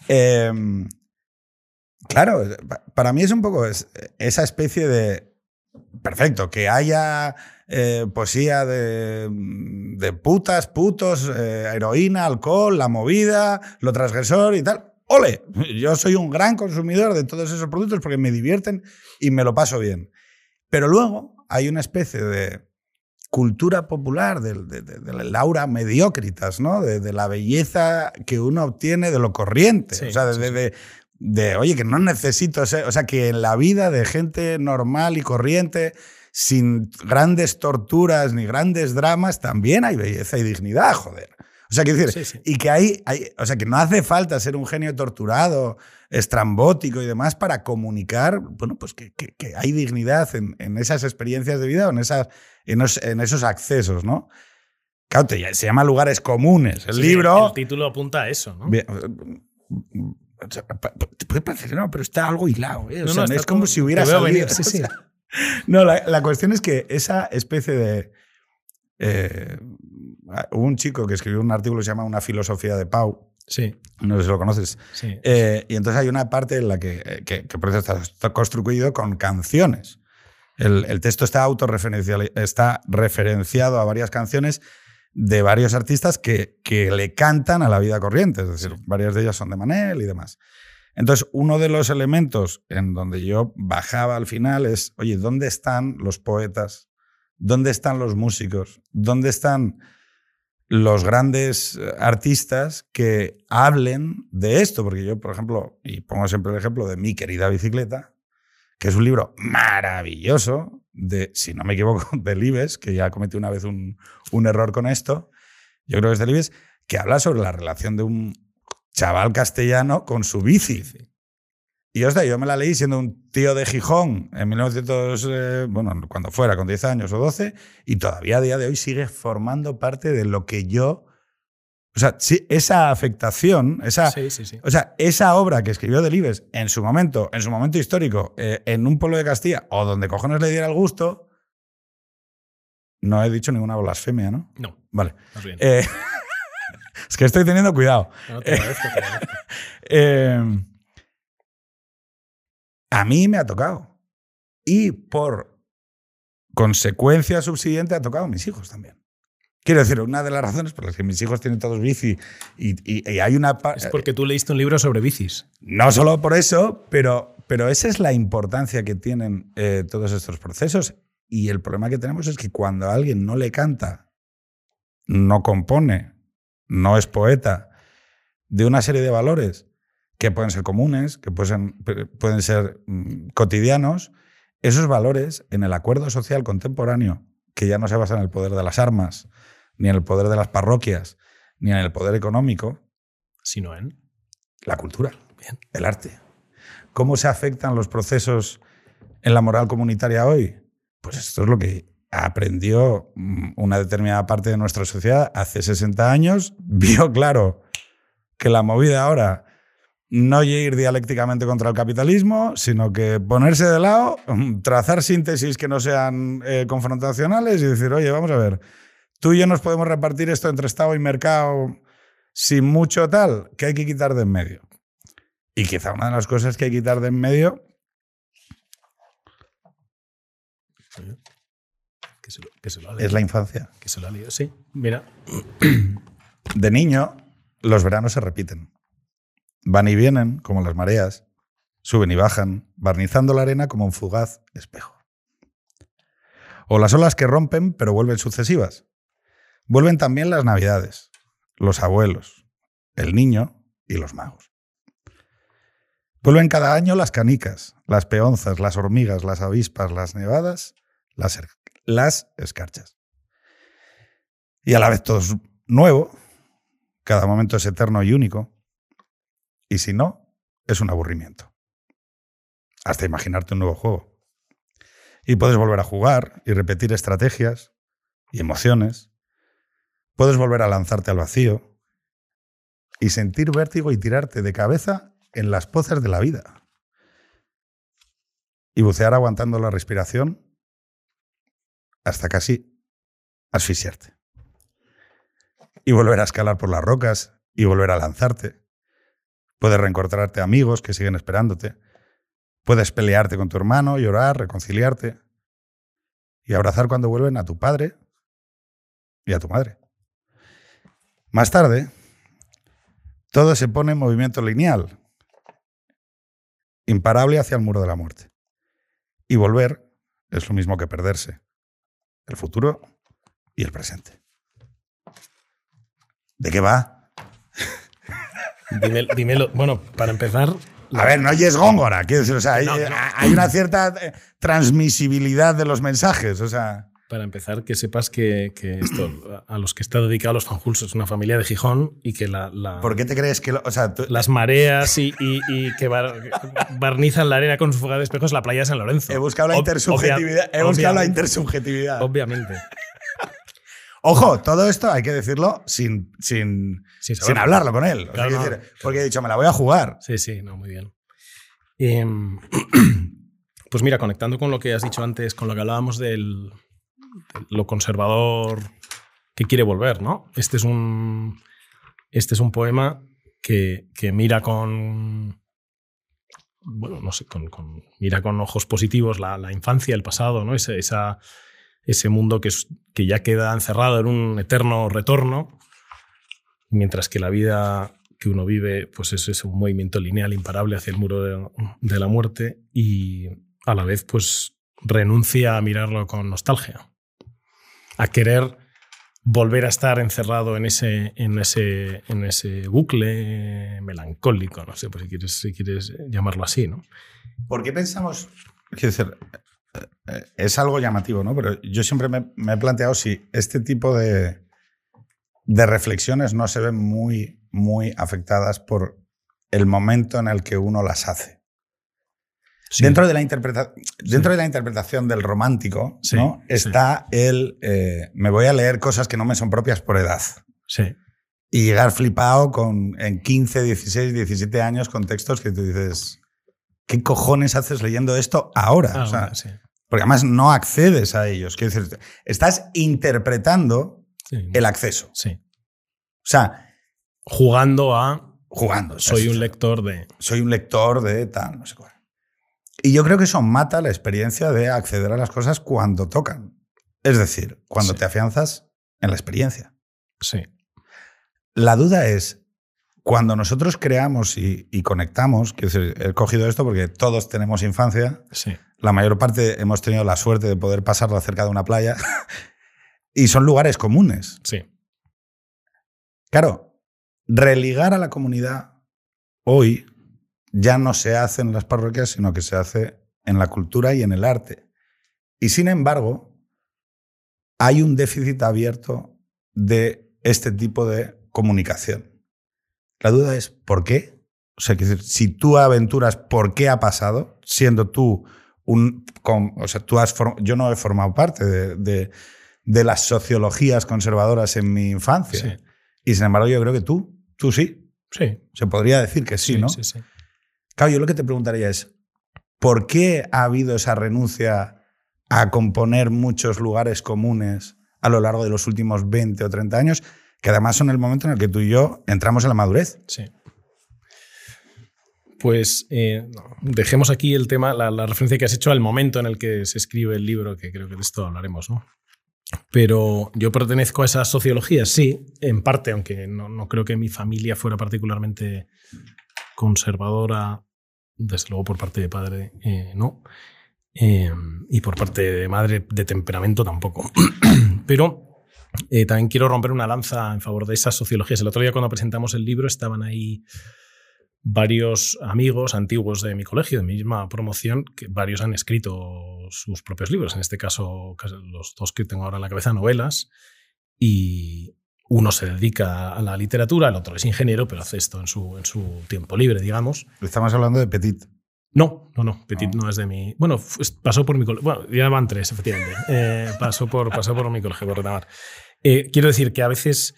Eh, claro, para mí es un poco esa especie de perfecto, que haya eh, poesía de, de putas, putos, eh, heroína, alcohol, la movida, lo transgresor y tal. ¡Ole! Yo soy un gran consumidor de todos esos productos porque me divierten y me lo paso bien. Pero luego hay una especie de cultura popular, del de, de, de laura mediocritas, ¿no? De, la belleza que uno obtiene de lo corriente. Sí, o sea, sí, de, oye, que no necesito ser. O sea, que en la vida de gente normal y corriente, sin grandes torturas ni grandes dramas, también hay belleza y dignidad, joder. O sea, quiero decir, Sí, sí. y que hay, hay, o sea, que no hace falta ser un genio torturado, estrambótico y demás para comunicar, bueno, pues que, que- que hay dignidad en, en esas experiencias de vida en, esas, en, os- en esos accesos, ¿no? Claro, te- se llama lugares comunes. El Sí, libro... El título apunta a eso, ¿no? Bien, o sea, te puede parecer, no, pero está algo hilado. ¿eh? O No, sea, no, es como todo- si hubiera salido. venir, sí, o sí. sea, no, la, la cuestión es que esa especie de. eh, hubo un chico que escribió un artículo que se llama Una filosofía de Pau. Sí, No sé si lo conoces. sí. Eh, y entonces hay una parte en la que, eh, que, que por eso está, está construido con canciones. El, el texto está autorreferencial, está referenciado a varias canciones de varios artistas que, que le cantan a la vida corriente. Es decir, varias de ellas son de Manel y demás. Entonces, uno de los elementos en donde yo bajaba al final es, oye, ¿dónde están los poetas? ¿Dónde están los músicos? ¿Dónde están los grandes eh, artistas que hablen de esto? Porque yo, por ejemplo, y pongo siempre el ejemplo de Mi querida bicicleta, que es un libro maravilloso de, si no me equivoco, de Libes, que ya cometí una vez un, un error con esto, yo creo que es de Libes, que habla sobre la relación de un chaval castellano con su bici. Y hostia, yo me la leí siendo un tío de Gijón en 1900, eh, bueno, cuando fuera, con 10 años o 12, y todavía a día de hoy sigue formando parte de lo que yo. O sea, sí, esa afectación, esa, Sí, sí, sí. o sea, esa obra que escribió Delibes en su momento, en su momento histórico, eh, en un pueblo de Castilla, o donde cojones le diera el gusto, no he dicho ninguna blasfemia, ¿no? No, Vale. más bien. Eh, es que estoy teniendo cuidado. No, te agradezco, te agradezco. Eh, a mí me ha tocado. Y por consecuencia subsiguiente ha tocado a mis hijos también. Quiero decir, una de las razones por las que mis hijos tienen todos bici y, y- y hay una... Es porque tú leíste un libro sobre bicis. No solo por eso, pero, pero esa es la importancia que tienen eh, todos estos procesos. Y el problema que tenemos es que cuando a alguien no le canta, no compone, no es poeta, de una serie de valores que pueden ser comunes, que pueden, pueden ser mm, cotidianos, esos valores en el acuerdo social contemporáneo, que ya no se basa en el poder de las armas, ni en el poder de las parroquias, ni en el poder económico, Sino en. la cultura, Bien. el arte. ¿Cómo se afectan los procesos en la moral comunitaria hoy? Pues esto es lo que aprendió mm, una determinada parte de nuestra sociedad hace 60 años, vio claro que la movida ahora no ir dialécticamente contra el capitalismo, sino que ponerse de lado, mm, trazar síntesis que no sean eh, confrontacionales y decir, oye, vamos a ver, tú y yo nos podemos repartir esto entre Estado y mercado sin mucho tal, que hay que quitar de en medio. Y quizá una de las cosas que hay que quitar de en medio Que se lo, que se lo ha leído. es la infancia. Que se lo ha leído, sí. Mira. De niño, los veranos se repiten. Van y vienen como las mareas, suben y bajan, barnizando la arena como un fugaz espejo. O las olas que rompen pero vuelven sucesivas. Vuelven también las navidades, los abuelos, el niño y los magos. Vuelven cada año las canicas, las peonzas, las hormigas, las avispas, las nevadas, las, er- las escarchas. Y a la vez todo es nuevo, cada momento es eterno y único, y si no, es un aburrimiento. Hasta imaginarte un nuevo juego. Y puedes volver a jugar y repetir estrategias y emociones. Puedes volver a lanzarte al vacío y sentir vértigo y tirarte de cabeza en las pozas de la vida. Y bucear aguantando la respiración hasta casi asfixiarte. Y volver a escalar por las rocas y volver a lanzarte. Puedes reencontrarte amigos que siguen esperándote. Puedes pelearte con tu hermano, llorar, reconciliarte. y abrazar cuando vuelven a tu padre y a tu madre. Más tarde, todo se pone en movimiento lineal, imparable hacia el muro de la muerte. Y volver es lo mismo que perderse. El futuro y el presente. ¿De qué va? Dime- dímelo. Bueno, para empezar, A ver, no oyes góngora. Quiero decir, o sea, hay, hay una cierta eh, transmisibilidad de los mensajes. O sea, para empezar, que sepas que, que esto, a los que está dedicado los Fanjuls es una familia de Gijón y que la, la- ¿por qué te crees que.? lo- o sea, tú- las mareas y, y- y que bar- barnizan la arena con su fuga de espejos es la playa de San Lorenzo. he buscado la Ob- intersubjetividad. He buscado la obviamente. intersubjetividad. Obviamente. Ojo, todo esto hay que decirlo sin, sin, Sin hablarlo con él. Claro, no. decir, porque he dicho, me la voy a jugar. Sí, sí, no, muy bien. Em, pues mira, conectando con lo que has dicho antes, con lo que hablábamos del, de lo conservador que quiere volver, ¿no? Este es un, este es un poema que, que mira con. Bueno, no sé, con, mira con ojos positivos la, la infancia, el pasado, ¿no? Ese, esa, ese mundo que, es- que ya queda encerrado en un eterno retorno, mientras que la vida que uno vive, pues es, es un movimiento lineal imparable hacia el muro de, de la muerte y a la vez, pues renuncia a mirarlo con nostalgia, a querer volver a estar encerrado en ese, en ese, en ese bucle melancólico, no sé, pues si quieres, si quieres llamarlo así, ¿no? ¿Por qué pensamos.? Quiero decir, eh, es algo llamativo, ¿no? Pero yo siempre me, me he planteado si este tipo de, de reflexiones no se ven muy, muy afectadas por el momento en el que uno las hace. Dentro, de la, interpreta- dentro de la interpretación del romántico Sí, ¿no? sí. está el eh, me voy a leer cosas que no me son propias por edad. Sí, Y llegar flipado con, en 15, 16, 17 años con textos que tú dices, ¿qué cojones haces leyendo esto ahora? Ah, O sea, bueno, sí. Porque además no accedes a ellos. Quiero decir, estás interpretando el acceso. sí. O sea, Jugando a jugando. soy un lector de... soy un lector de tal, no sé cuál. Y yo creo que eso mata la experiencia de acceder a las cosas cuando tocan. Es decir, cuando Sí. te afianzas en la experiencia. Sí, La duda es, cuando nosotros creamos y, y conectamos, que he cogido esto porque todos tenemos infancia, sí, la mayor parte hemos tenido la suerte de poder pasarla cerca de una playa, y son lugares comunes. sí. Claro, religar a la comunidad hoy ya no se hace en las parroquias, sino que se hace en la cultura y en el arte. Y sin embargo, hay un déficit abierto de este tipo de comunicación. La duda es, ¿por qué? O sea, decir, si tú aventuras por qué ha pasado, siendo tú un... con- o sea, tú has yo no he formado parte de, de- de las sociologías conservadoras en mi infancia. Sí. Y sin embargo, yo creo que tú, tú sí. Sí, Se podría decir que sí, ¿no? sí, sí. Claro, yo lo que te preguntaría es, ¿por qué ha habido esa renuncia a componer muchos lugares comunes a lo largo de los últimos 20 o 30 años? Que además son el momento en el que tú y yo entramos en la madurez. Sí. Pues eh, dejemos aquí el tema, la, referencia que has hecho al momento en el que se escribe el libro, que creo que de esto hablaremos, ¿no? Pero yo pertenezco a esa sociología, sí, en parte, aunque no creo que mi familia fuera particularmente conservadora, desde luego por parte de padre, eh, no. Eh, y por parte de madre de temperamento tampoco. Pero eh, también quiero romper una lanza en favor de esas sociologías. El otro día cuando presentamos el libro estaban ahí varios amigos antiguos de mi colegio, de mi misma promoción, que varios han escrito sus propios libros. En este caso, los dos que tengo ahora en la cabeza, novelas. Y uno se dedica a la literatura, el otro es ingeniero, pero hace esto en su, en su tiempo libre, digamos. Estamos hablando de Petit. No, no, no. Petit No. no, es de mi. Bueno, pasó por mi colegio. Bueno, ya van tres, efectivamente. Eh, pasó, por, pasó por mi colegio, por Retamar. Eh, quiero decir que a veces.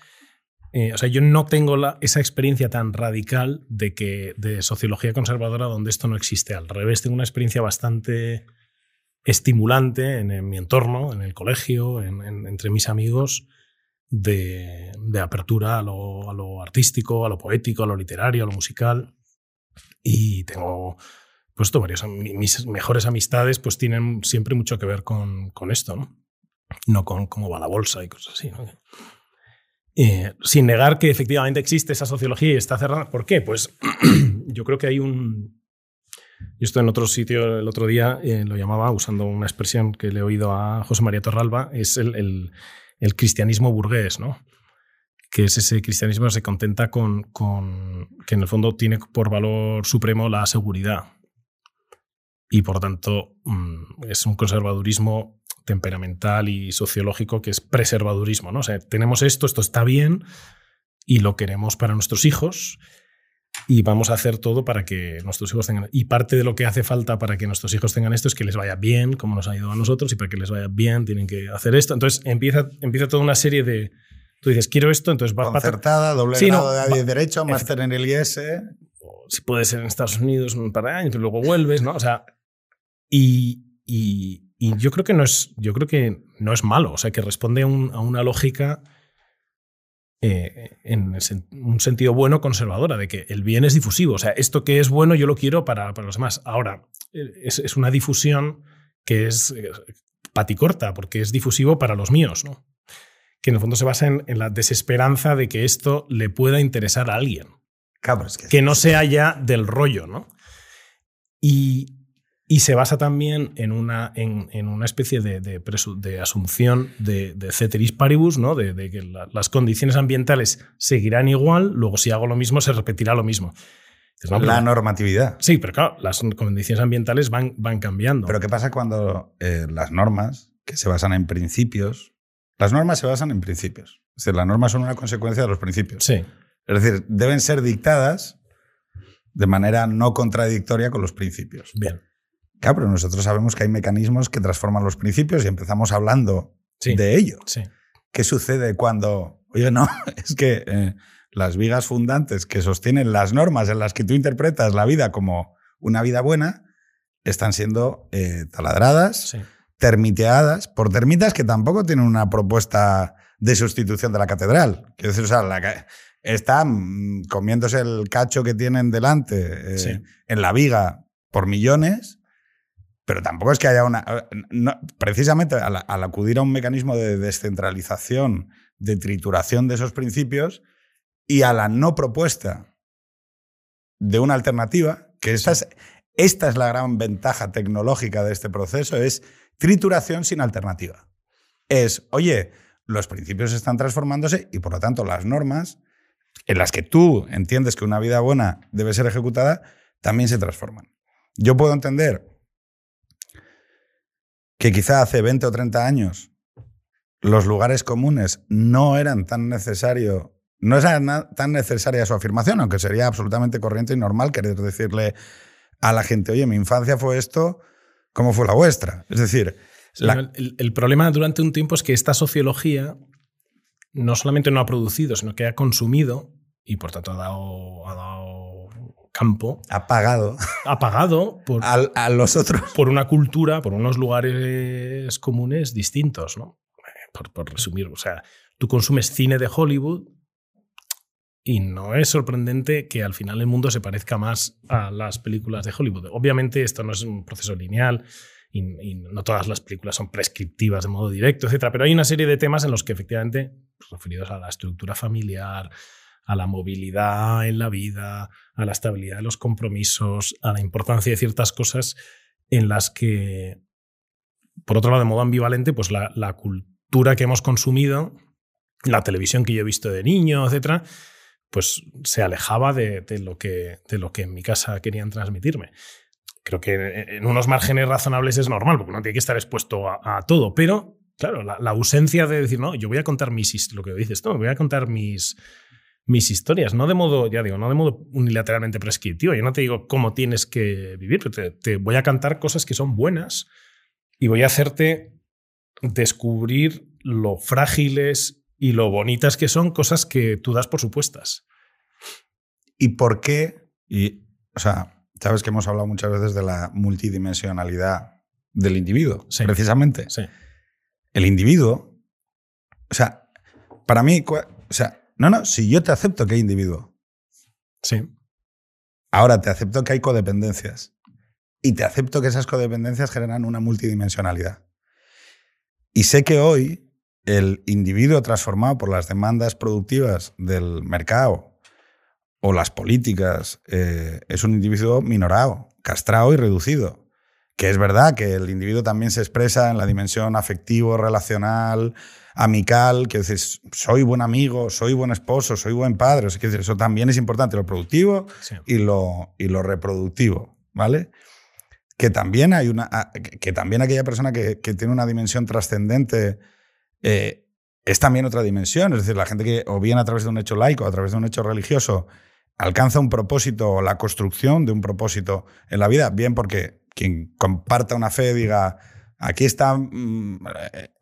eh, o sea, yo no tengo la- esa experiencia tan radical de que de sociología conservadora donde esto no existe. Al revés, tengo una experiencia bastante estimulante en, en mi entorno, en el colegio, en- en- entre mis amigos, de, apertura a lo, artístico, a lo poético, a lo literario, a lo musical. Y tengo pues varios, mis mejores amistades pues tienen siempre mucho que ver con, con esto, ¿no? No con cómo va la bolsa y cosas así. Eh, sin negar que efectivamente existe esa sociología y está cerrada. ¿Por qué? Pues yo creo que hay un... Yo esto en otro sitio el otro día eh, lo llamaba, usando una expresión que le he oído a José María Torralba, es el, el, el cristianismo burgués, ¿no? que es ese cristianismo que se contenta con, con, que en el fondo tiene por valor supremo la seguridad. Y por tanto mm, es un conservadurismo temperamental y sociológico que es preservadurismo. ¿no? O tenemos esto, esto está bien y lo queremos para nuestros hijos y vamos a hacer todo para que nuestros hijos tengan. Y parte de lo que hace falta para que nuestros hijos tengan esto es que les vaya bien, como nos ha ido a nosotros, y para que les vaya bien tienen que hacer esto. Entonces empieza, empieza toda una serie de, Tú dices, quiero esto, entonces vas Concertada, doble sí, grado de derecho, máster en el IS. Si puede ser en Estados Unidos un par de años, pero luego vuelves, ¿no? O sea, y, y, y, yo creo que no es, yo creo que no es malo, o sea, que responde a, un, a una lógica eh, en un sentido bueno conservadora, de que el bien es difusivo. O sea, esto que es bueno yo lo quiero para, para los demás. Ahora, es, es una difusión que es eh, paticorta, porque es difusivo para los míos, ¿no? que en el fondo se basa en, la desesperanza de que esto le pueda interesar a alguien. que, no sea ya del rollo, ¿no? Y, se basa también en una, en, una especie de, de, asunción de, ceteris paribus, ¿no? de, que las condiciones ambientales seguirán igual, luego si hago lo mismo se repetirá lo mismo. la normatividad. Sí, pero claro, las condiciones ambientales van, van cambiando. Pero ¿qué pasa cuando eh, las normas, que se basan en principios, las normas se basan en principios. Es decir, las normas son una consecuencia de los principios. Sí. Es decir, deben ser dictadas de manera no contradictoria con los principios. Bien. Claro, pero nosotros sabemos que hay mecanismos que transforman los principios y empezamos hablando de ello. Sí. ¿Qué sucede cuando, oye, no, es que eh, las vigas fundantes que sostienen las normas en las que tú interpretas la vida como una vida buena están siendo eh, taladradas? Sí termiteadas por termitas que tampoco tienen una propuesta de sustitución de la catedral. Quiero decir, o sea, la, están comiéndose el cacho que tienen delante eh, en la viga por millones, pero tampoco es que haya una... precisamente al, acudir a un mecanismo de descentralización, de trituración de esos principios y a la no propuesta de una alternativa, que esta es, esta es la gran ventaja tecnológica de este proceso, es Trituración sin alternativa. Es, oye, los principios están transformándose y por lo tanto las normas en las que tú entiendes que una vida buena debe ser ejecutada también se transforman. Yo puedo entender que quizá hace 20 o 30 años los lugares comunes no eran tan necesario no es tan necesaria su afirmación, aunque sería absolutamente corriente y normal querer decirle a la gente, oye, mi infancia fue esto, ¿Cómo fue la vuestra. Es decir, el, problema durante un tiempo es que esta sociología no solamente no ha producido, sino que ha consumido y por tanto ha dado, ha dado campo. Ha pagado. Ha pagado por, a, los otros. Por una cultura, por unos lugares comunes distintos, ¿no? Por, por resumir, o sea, tú consumes cine de Hollywood y no es sorprendente que al final el mundo se parezca más a las películas de Hollywood. Obviamente esto no es un proceso lineal y, no todas las películas son prescriptivas de modo directo, etc. Pero hay una serie de temas en los que efectivamente, pues, referidos a la estructura familiar, a la movilidad en la vida, a la estabilidad de los compromisos, a la importancia de ciertas cosas en las que, por otro lado, de modo ambivalente, pues la, la cultura que hemos consumido, la televisión que yo he visto de niño, etcétera, pues se alejaba de, lo que, de lo que en mi casa querían transmitirme. Creo que en unos márgenes razonables es normal, porque no tiene que estar expuesto a, todo, pero claro, la, ausencia de decir, no, yo voy a contar mis, lo que dices tú, voy a contar mis, mis historias, no de modo, ya digo, no de modo unilateralmente prescriptivo. Yo no te digo cómo tienes que vivir, pero te, te, voy a cantar cosas que son buenas y voy a hacerte descubrir lo frágiles y lo bonitas que son cosas que tú das por supuestas. ¿Y por qué? Y, o sea, sabes que hemos hablado muchas veces de la multidimensionalidad del individuo, precisamente. Sí. El individuo, o sea, para mí, o sea, no, no, si yo te acepto que hay individuo. Sí. Ahora te acepto que hay codependencias. y te acepto que esas codependencias generan una multidimensionalidad. Y sé que hoy el individuo transformado por las demandas productivas del mercado o las políticas eh, es un individuo minorado, castrado y reducido. Que es verdad que el individuo también se expresa en la dimensión afectivo, relacional, amical, que dices, soy buen amigo, soy buen esposo, soy buen padre. O sea, que eso también es importante, lo productivo y, lo, y lo reproductivo, ¿vale? Que también hay una. que también aquella persona que, que tiene una dimensión trascendente eh, es también otra dimensión. Es decir, la gente que, o bien a través de un hecho laico, a través de un hecho religioso, alcanza un propósito o la construcción de un propósito en la vida, bien porque quien comparta una fe diga, aquí está, mm,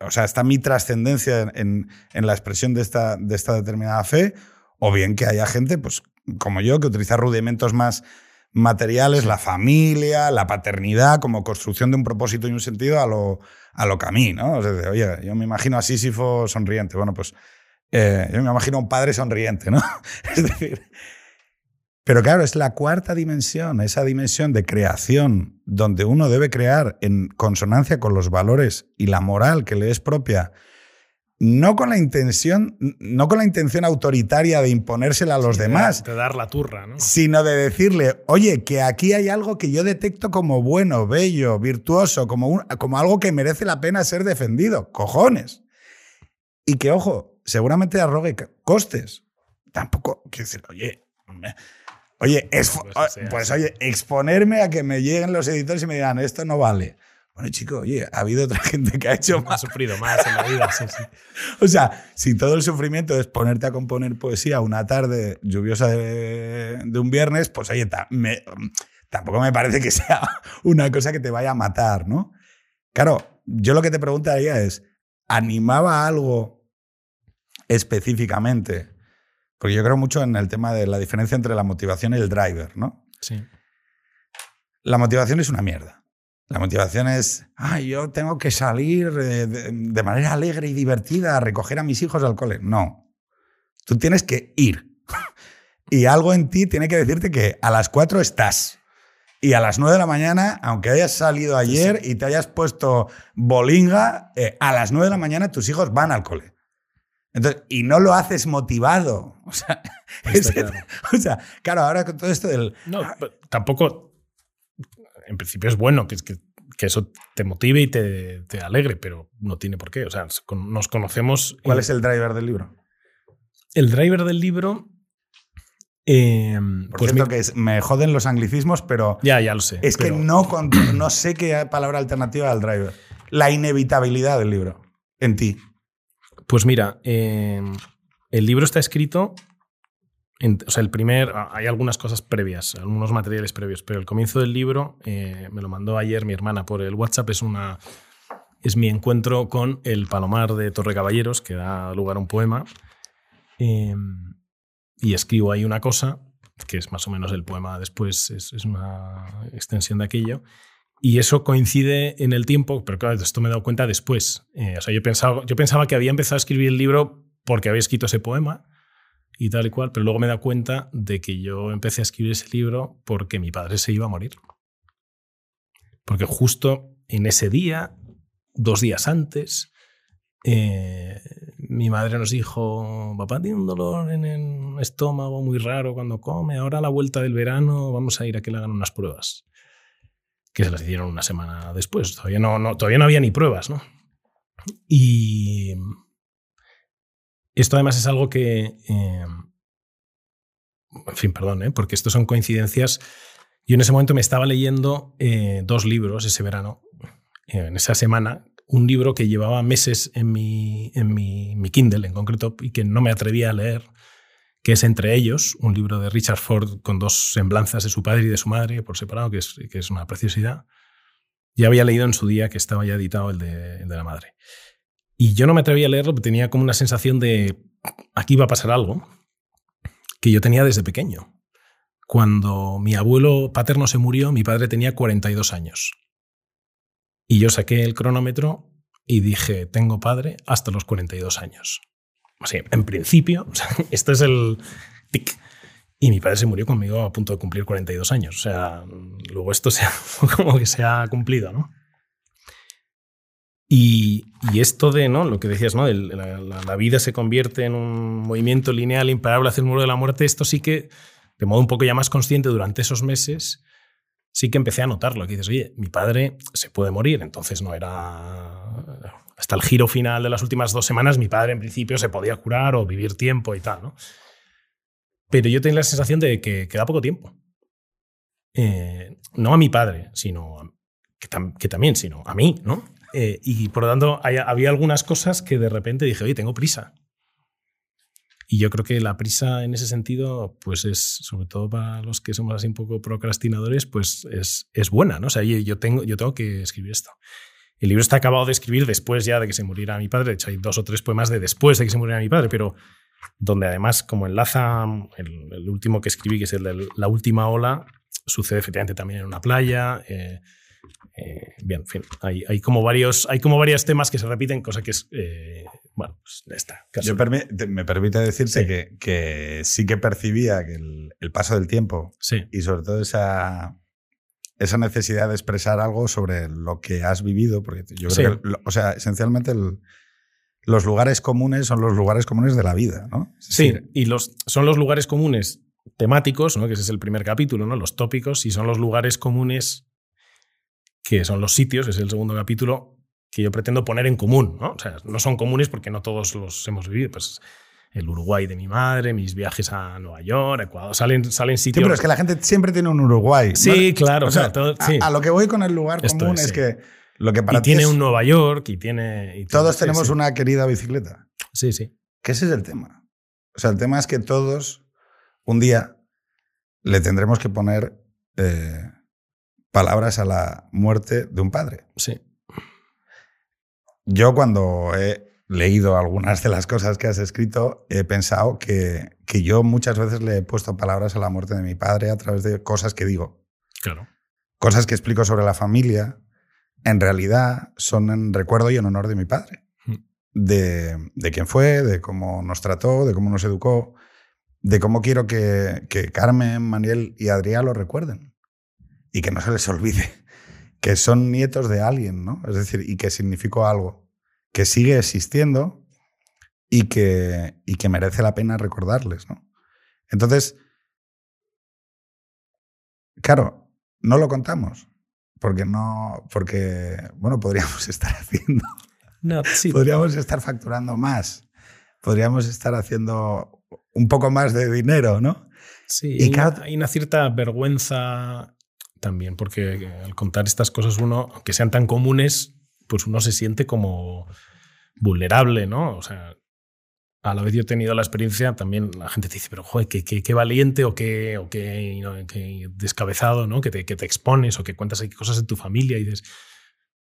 o sea, está mi trascendencia en, la expresión de esta, de esta determinada fe, o bien que haya gente, pues como yo, que utiliza rudimentos más materiales, la familia, la paternidad, como construcción de un propósito y un sentido a lo, a lo camino. ¿no? O sea, oye, yo me imagino a Sísifo sonriente. Bueno, pues eh, yo me imagino a un padre sonriente, ¿no? es decir, pero claro, es la cuarta dimensión, esa dimensión de creación donde uno debe crear en consonancia con los valores y la moral que le es propia, no con la intención, no con la intención autoritaria de imponérsela a los demás. De dar la turra, ¿no? Sino de decirle, oye, que aquí hay algo que yo detecto como bueno, bello, virtuoso, como, como algo que merece la pena ser defendido. Cojones. Y que, ojo, seguramente arrogue costes. Tampoco, quiero decir, oye, Oye, es, pues oye, exponerme a que me lleguen los editores y me digan, esto no vale. Bueno, chico, oye, ha habido otra gente que ha hecho más. Ha sufrido más en la vida, sí, sí. O sea, si todo el sufrimiento es ponerte a componer poesía una tarde lluviosa de, un viernes, pues oye, tampoco me parece que sea una cosa que te vaya a matar, ¿no? Claro, yo lo que te preguntaría es, ¿animaba algo específicamente porque yo creo mucho en el tema de la diferencia entre la motivación y el driver, ¿no? Sí. La motivación es una mierda. La motivación es, ah, yo tengo que salir eh, de, manera alegre y divertida a recoger a mis hijos al cole. No. Tú tienes que ir. y algo en ti tiene que decirte que a las 4 estás. Y a las 9 de la mañana, aunque hayas salido ayer y te hayas puesto bolinga, eh, a las 9 de la mañana tus hijos van al cole y no lo haces motivado. O sea, claro. o sea, claro, ahora con todo esto del... No, tampoco, en principio es bueno que, que, que eso te motive y te, te, alegre, pero no tiene por qué. O sea, nos conocemos... ¿Cuál es el driver del libro? El driver del libro... Eh, Por pues cierto, que me joden los anglicismos, pero. Ya, ya lo sé. Es que no, no sé qué palabra alternativa al driver. La inevitabilidad del libro en ti. Pues mira, eh, el libro está escrito. o sea, el primer. Hay algunas cosas previas, algunos materiales previos, pero el comienzo del libro eh, me lo mandó ayer mi hermana por el WhatsApp. Es una. Es mi encuentro con el Palomar de Torre Caballeros, que da lugar a un poema. Em, y escribo ahí una cosa, que es más o menos el poema después, es, es una extensión de aquello. Y eso coincide en el tiempo, pero claro, esto me he dado cuenta después. Eh, o sea, yo pensaba, yo pensaba que había empezado a escribir el libro porque había escrito ese poema y tal y cual, pero luego me he dado cuenta de que yo empecé a escribir ese libro porque mi padre se iba a morir. Porque justo en ese día, dos días antes, eh, mi madre nos dijo, papá tiene un dolor en el estómago muy raro cuando come, ahora a la vuelta del verano vamos a ir a que le hagan unas pruebas que se las hicieron una semana después. Todavía no, todavía no había ni pruebas, ¿no? Y esto además es algo que... Eh, en fin, perdón, ¿eh? porque esto son coincidencias. Yo en ese momento me estaba leyendo eh, dos libros ese verano, en esa semana, un libro que llevaba meses en mi, en mi, mi Kindle en concreto y que no me atrevía a leer que es entre ellos un libro de Richard Ford con dos semblanzas de su padre y de su madre por separado, que es, que es una preciosidad. Ya había leído en su día que estaba ya editado el de, el de la madre. Y yo no me atreví a leerlo porque tenía como una sensación de aquí va a pasar algo que yo tenía desde pequeño. Cuando mi abuelo paterno se murió, mi padre tenía 42 años. Y yo saqué el cronómetro y dije, tengo padre hasta los 42 años en principio, esto es el tic. Y mi padre se murió conmigo a punto de cumplir 42 años. O sea, luego esto se ha, como que se ha cumplido, ¿no? Y, y, esto de, ¿no? Lo que decías, ¿no? La, la, vida se convierte en un movimiento lineal imparable hacia el muro de la muerte. Esto sí que, de modo un poco ya más consciente durante esos meses, sí que empecé a notarlo. Que dices, oye, mi padre se puede morir. Entonces no era... Hasta el giro final de las últimas dos semanas, mi padre en principio se podía curar o vivir tiempo y tal, ¿no? Pero yo tenía la sensación de que queda poco tiempo. Eh, no a mi padre, sino que, tam que, también, sino a mí, ¿no? Eh, y por lo tanto, había algunas cosas que de repente dije, oye, tengo prisa. Y yo creo que la prisa en ese sentido, pues es, sobre todo para los que somos así un poco procrastinadores, pues es, es buena, ¿no? O sea, yo tengo, yo tengo que escribir esto. El libro está acabado de escribir después ya de que se muriera mi padre. De hecho, hay dos o tres poemas de después de que se muriera mi padre, pero donde además, como enlaza el, el, último que escribí, que es el de la última ola, sucede efectivamente también en una playa. Eh, eh, bien, en fin, hay, hay, como varios, hay como varios temas que se repiten, cosa que es, eh, bueno, pues está. Yo me permite decirte sí. Que, que, sí que percibía que el, el paso del tiempo sí. y sobre todo esa, esa necesidad de expresar algo sobre lo que has vivido, porque yo creo sí. que, o sea, esencialmente el, los lugares comunes son los lugares comunes de la vida, ¿no? Es sí, decir, y los, son los lugares comunes temáticos, ¿no? que ese es el primer capítulo, ¿no? los tópicos, y son los lugares comunes que son los sitios, es el segundo capítulo, que yo pretendo poner en común. ¿no? O sea, no son comunes porque no todos los hemos vivido. Pues el Uruguay de mi madre, mis viajes a Nueva York, Ecuador, salen, salen sitios. Sí, pero es que la gente siempre tiene un Uruguay. Sí, ¿no? claro. O sea, o sea todo, sí. a, a, lo que voy con el lugar común es, es sí. que lo que para y tiene es, un Nueva York y tiene. Y todos tiene, tenemos sí, una querida bicicleta. Sí, sí. Que ese es el tema. O sea, el tema es que todos un día le tendremos que poner eh, palabras a la muerte de un padre. Sí. Yo cuando he leído algunas de las cosas que has escrito, he pensado que, que yo muchas veces le he puesto palabras a la muerte de mi padre a través de cosas que digo. Claro. Cosas que explico sobre la familia, en realidad son en recuerdo y en honor de mi padre. Mm. De, de, quién fue, de cómo nos trató, de cómo nos educó, de cómo quiero que, que Carmen, Manuel y Adrián lo recuerden. Y que no se les olvide que son nietos de alguien, ¿no? Es decir, y que significó algo, que sigue existiendo y que, y que merece la pena recordarles, ¿no? Entonces, claro, no lo contamos porque no, porque, bueno, podríamos estar haciendo, no, sí. podríamos estar facturando más, podríamos estar haciendo un poco más de dinero, ¿no? Sí, y hay una cierta vergüenza también, porque al contar estas cosas uno, aunque sean tan comunes, pues uno se siente como vulnerable, ¿no? O sea, a la vez yo he tenido la experiencia, también la gente te dice, pero joder, qué, qué, valiente o qué, o qué, qué descabezado, ¿no? Que te, que te, expones o que cuentas aquí cosas de tu familia y dices,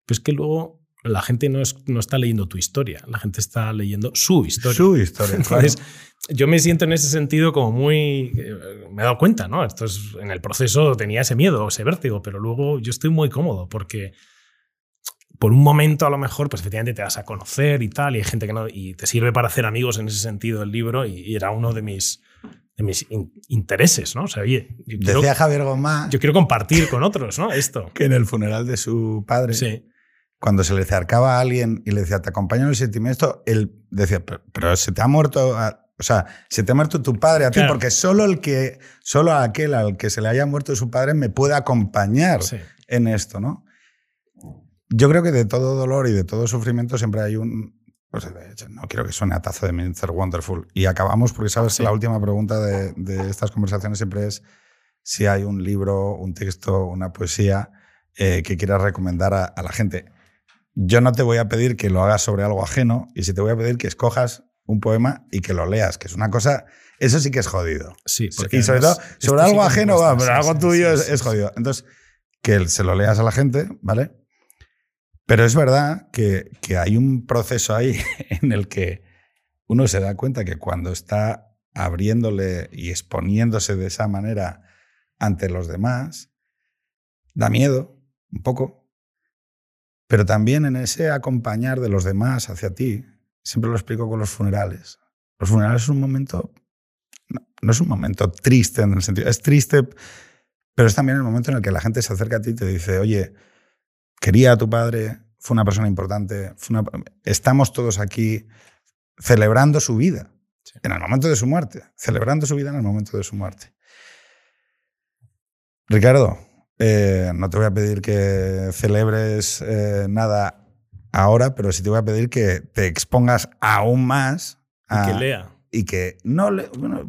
pues que luego la gente no, es, no está leyendo tu historia, la gente está leyendo su historia. Su historia. Entonces, claro. yo me siento en ese sentido como muy... Me he dado cuenta, ¿no? Esto es, en el proceso tenía ese miedo, ese vértigo, pero luego yo estoy muy cómodo porque por un momento a lo mejor, pues efectivamente te vas a conocer y tal, y hay gente que no, y te sirve para hacer amigos en ese sentido el libro, y, y era uno de mis, de mis in, intereses, ¿no? O sea, oye, yo quiero, Javier Gomá, yo quiero compartir con otros, ¿no? Esto. Que en el funeral de su padre, sí. Cuando se le acercaba a alguien y le decía, te acompaño en el sentimiento, él decía, pero, pero se te ha muerto, a, o sea, se te ha muerto tu padre a ti, porque solo el que, solo aquel al que se le haya muerto su padre me puede acompañar sí. en esto, ¿no? Yo creo que de todo dolor y de todo sufrimiento siempre hay un. Pues, de hecho, no quiero que suene a tazo de Mr. Wonderful. Y acabamos porque sabes sí. que la última pregunta de, de, estas conversaciones siempre es si hay un libro, un texto, una poesía eh, que quieras recomendar a, a, la gente. Yo no te voy a pedir que lo hagas sobre algo ajeno y si te voy a pedir que escojas un poema y que lo leas, que es una cosa. Eso sí que es jodido. Sí, y sobre todo, sobre algo sí ajeno, va, pero algo tuyo es, es jodido. Entonces, que se lo leas a la gente, ¿vale? Pero es verdad que, que, hay un proceso ahí en el que uno se da cuenta que cuando está abriéndole y exponiéndose de esa manera ante los demás, da miedo un poco, pero también en ese acompañar de los demás hacia ti, siempre lo explico con los funerales. Los funerales es un momento no, es un momento triste en el sentido, es triste, pero es también el momento en el que la gente se acerca a ti y te dice, oye, quería a tu padre, fue una persona importante, estamos todos aquí celebrando su vida, en el momento de su muerte, celebrando su vida en el momento de su muerte. Ricardo, eh, no te voy a pedir que celebres eh, nada ahora, pero sí te voy a pedir que te expongas aún más. A, y que lea. Y que no le.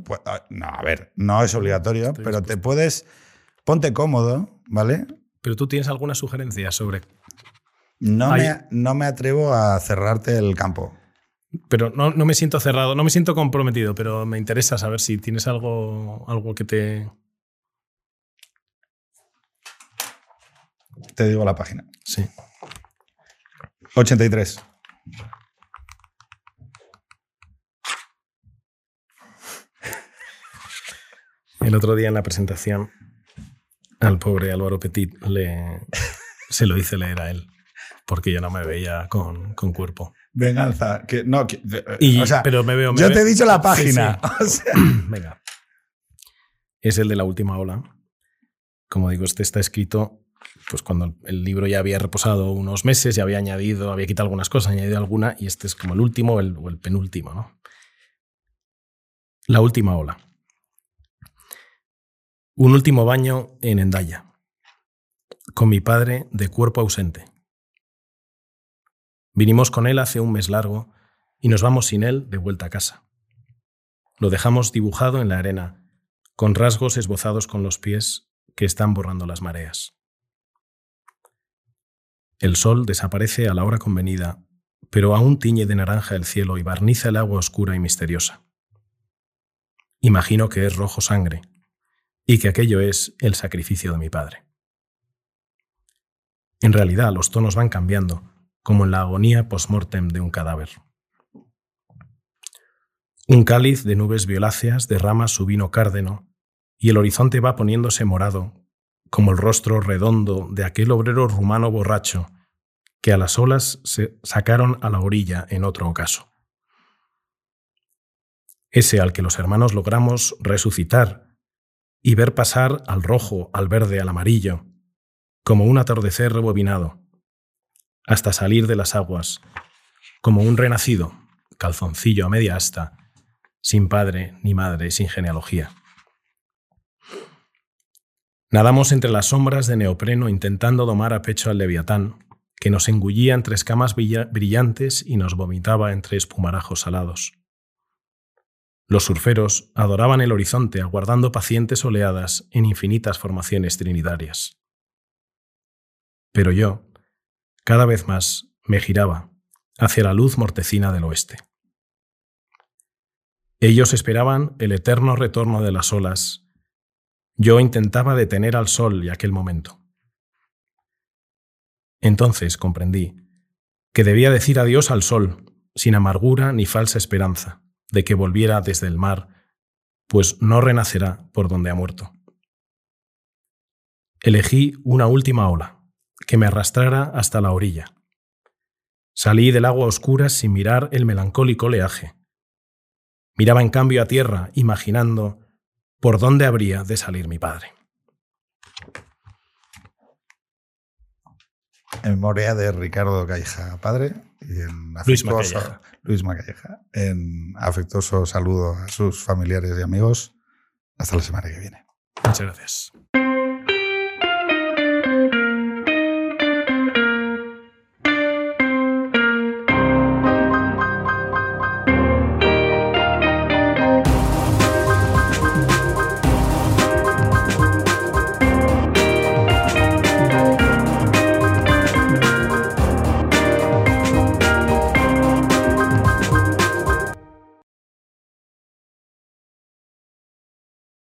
Pues, ah, no, a ver, no es obligatorio, pero te puedes. Ponte cómodo, ¿vale? Pero tú tienes alguna sugerencia sobre. No, me, no me atrevo a cerrarte el campo. Pero no, no, me siento cerrado, no me siento comprometido, pero me interesa saber si tienes algo, algo que te. Te digo la página. Sí. 83. El otro día en la presentación al pobre Álvaro Petit le, se lo hice leer a él, porque yo no me veía con, cuerpo. Venganza, que no, pero me veo. yo te he dicho la página. Venga. Es el de la última ola. Como digo, este está escrito pues cuando el libro ya había reposado unos meses, ya había añadido, había quitado algunas cosas, añadido alguna, y este es como el último o el, penúltimo, ¿no? La última ola. Un último baño en Endaya, con mi padre de cuerpo ausente. Vinimos con él hace un mes largo y nos vamos sin él de vuelta a casa. Lo dejamos dibujado en la arena, con rasgos esbozados con los pies que están borrando las mareas. El sol desaparece a la hora convenida, pero aún tiñe de naranja el cielo y barniza el agua oscura y misteriosa. Imagino que es rojo sangre, y que aquello es el sacrificio de mi padre. En realidad los tonos van cambiando, como en la agonía post-mortem de un cadáver. Un cáliz de nubes violáceas derrama su vino cárdeno, y el horizonte va poniéndose morado como el rostro redondo de aquel obrero rumano borracho que a las olas se sacaron a la orilla en otro ocaso. Ese al que los hermanos logramos resucitar y ver pasar al rojo, al verde, al amarillo, como un atardecer rebobinado, hasta salir de las aguas, como un renacido, calzoncillo a media asta, sin padre ni madre, sin genealogía. Nadamos entre las sombras de neopreno intentando domar a pecho al leviatán, que nos engullía entre escamas brillantes y nos vomitaba entre espumarajos salados. Los surferos adoraban el horizonte aguardando pacientes oleadas en infinitas formaciones trinidarias. Pero yo, cada vez más, me giraba hacia la luz mortecina del oeste. Ellos esperaban el eterno retorno de las olas yo intentaba detener al sol y aquel momento. Entonces comprendí que debía decir adiós al sol, sin amargura ni falsa esperanza de que volviera desde el mar, pues no renacerá por donde ha muerto. Elegí una última ola, que me arrastrara hasta la orilla. Salí del agua oscura sin mirar el melancólico oleaje. Miraba en cambio a tierra, imaginando por dónde habría de salir mi padre. En memoria de Ricardo Calleja, padre, y en afectuoso, Luis Macalleja. En afectuoso saludo a sus familiares y amigos. Hasta la semana que viene. Muchas gracias.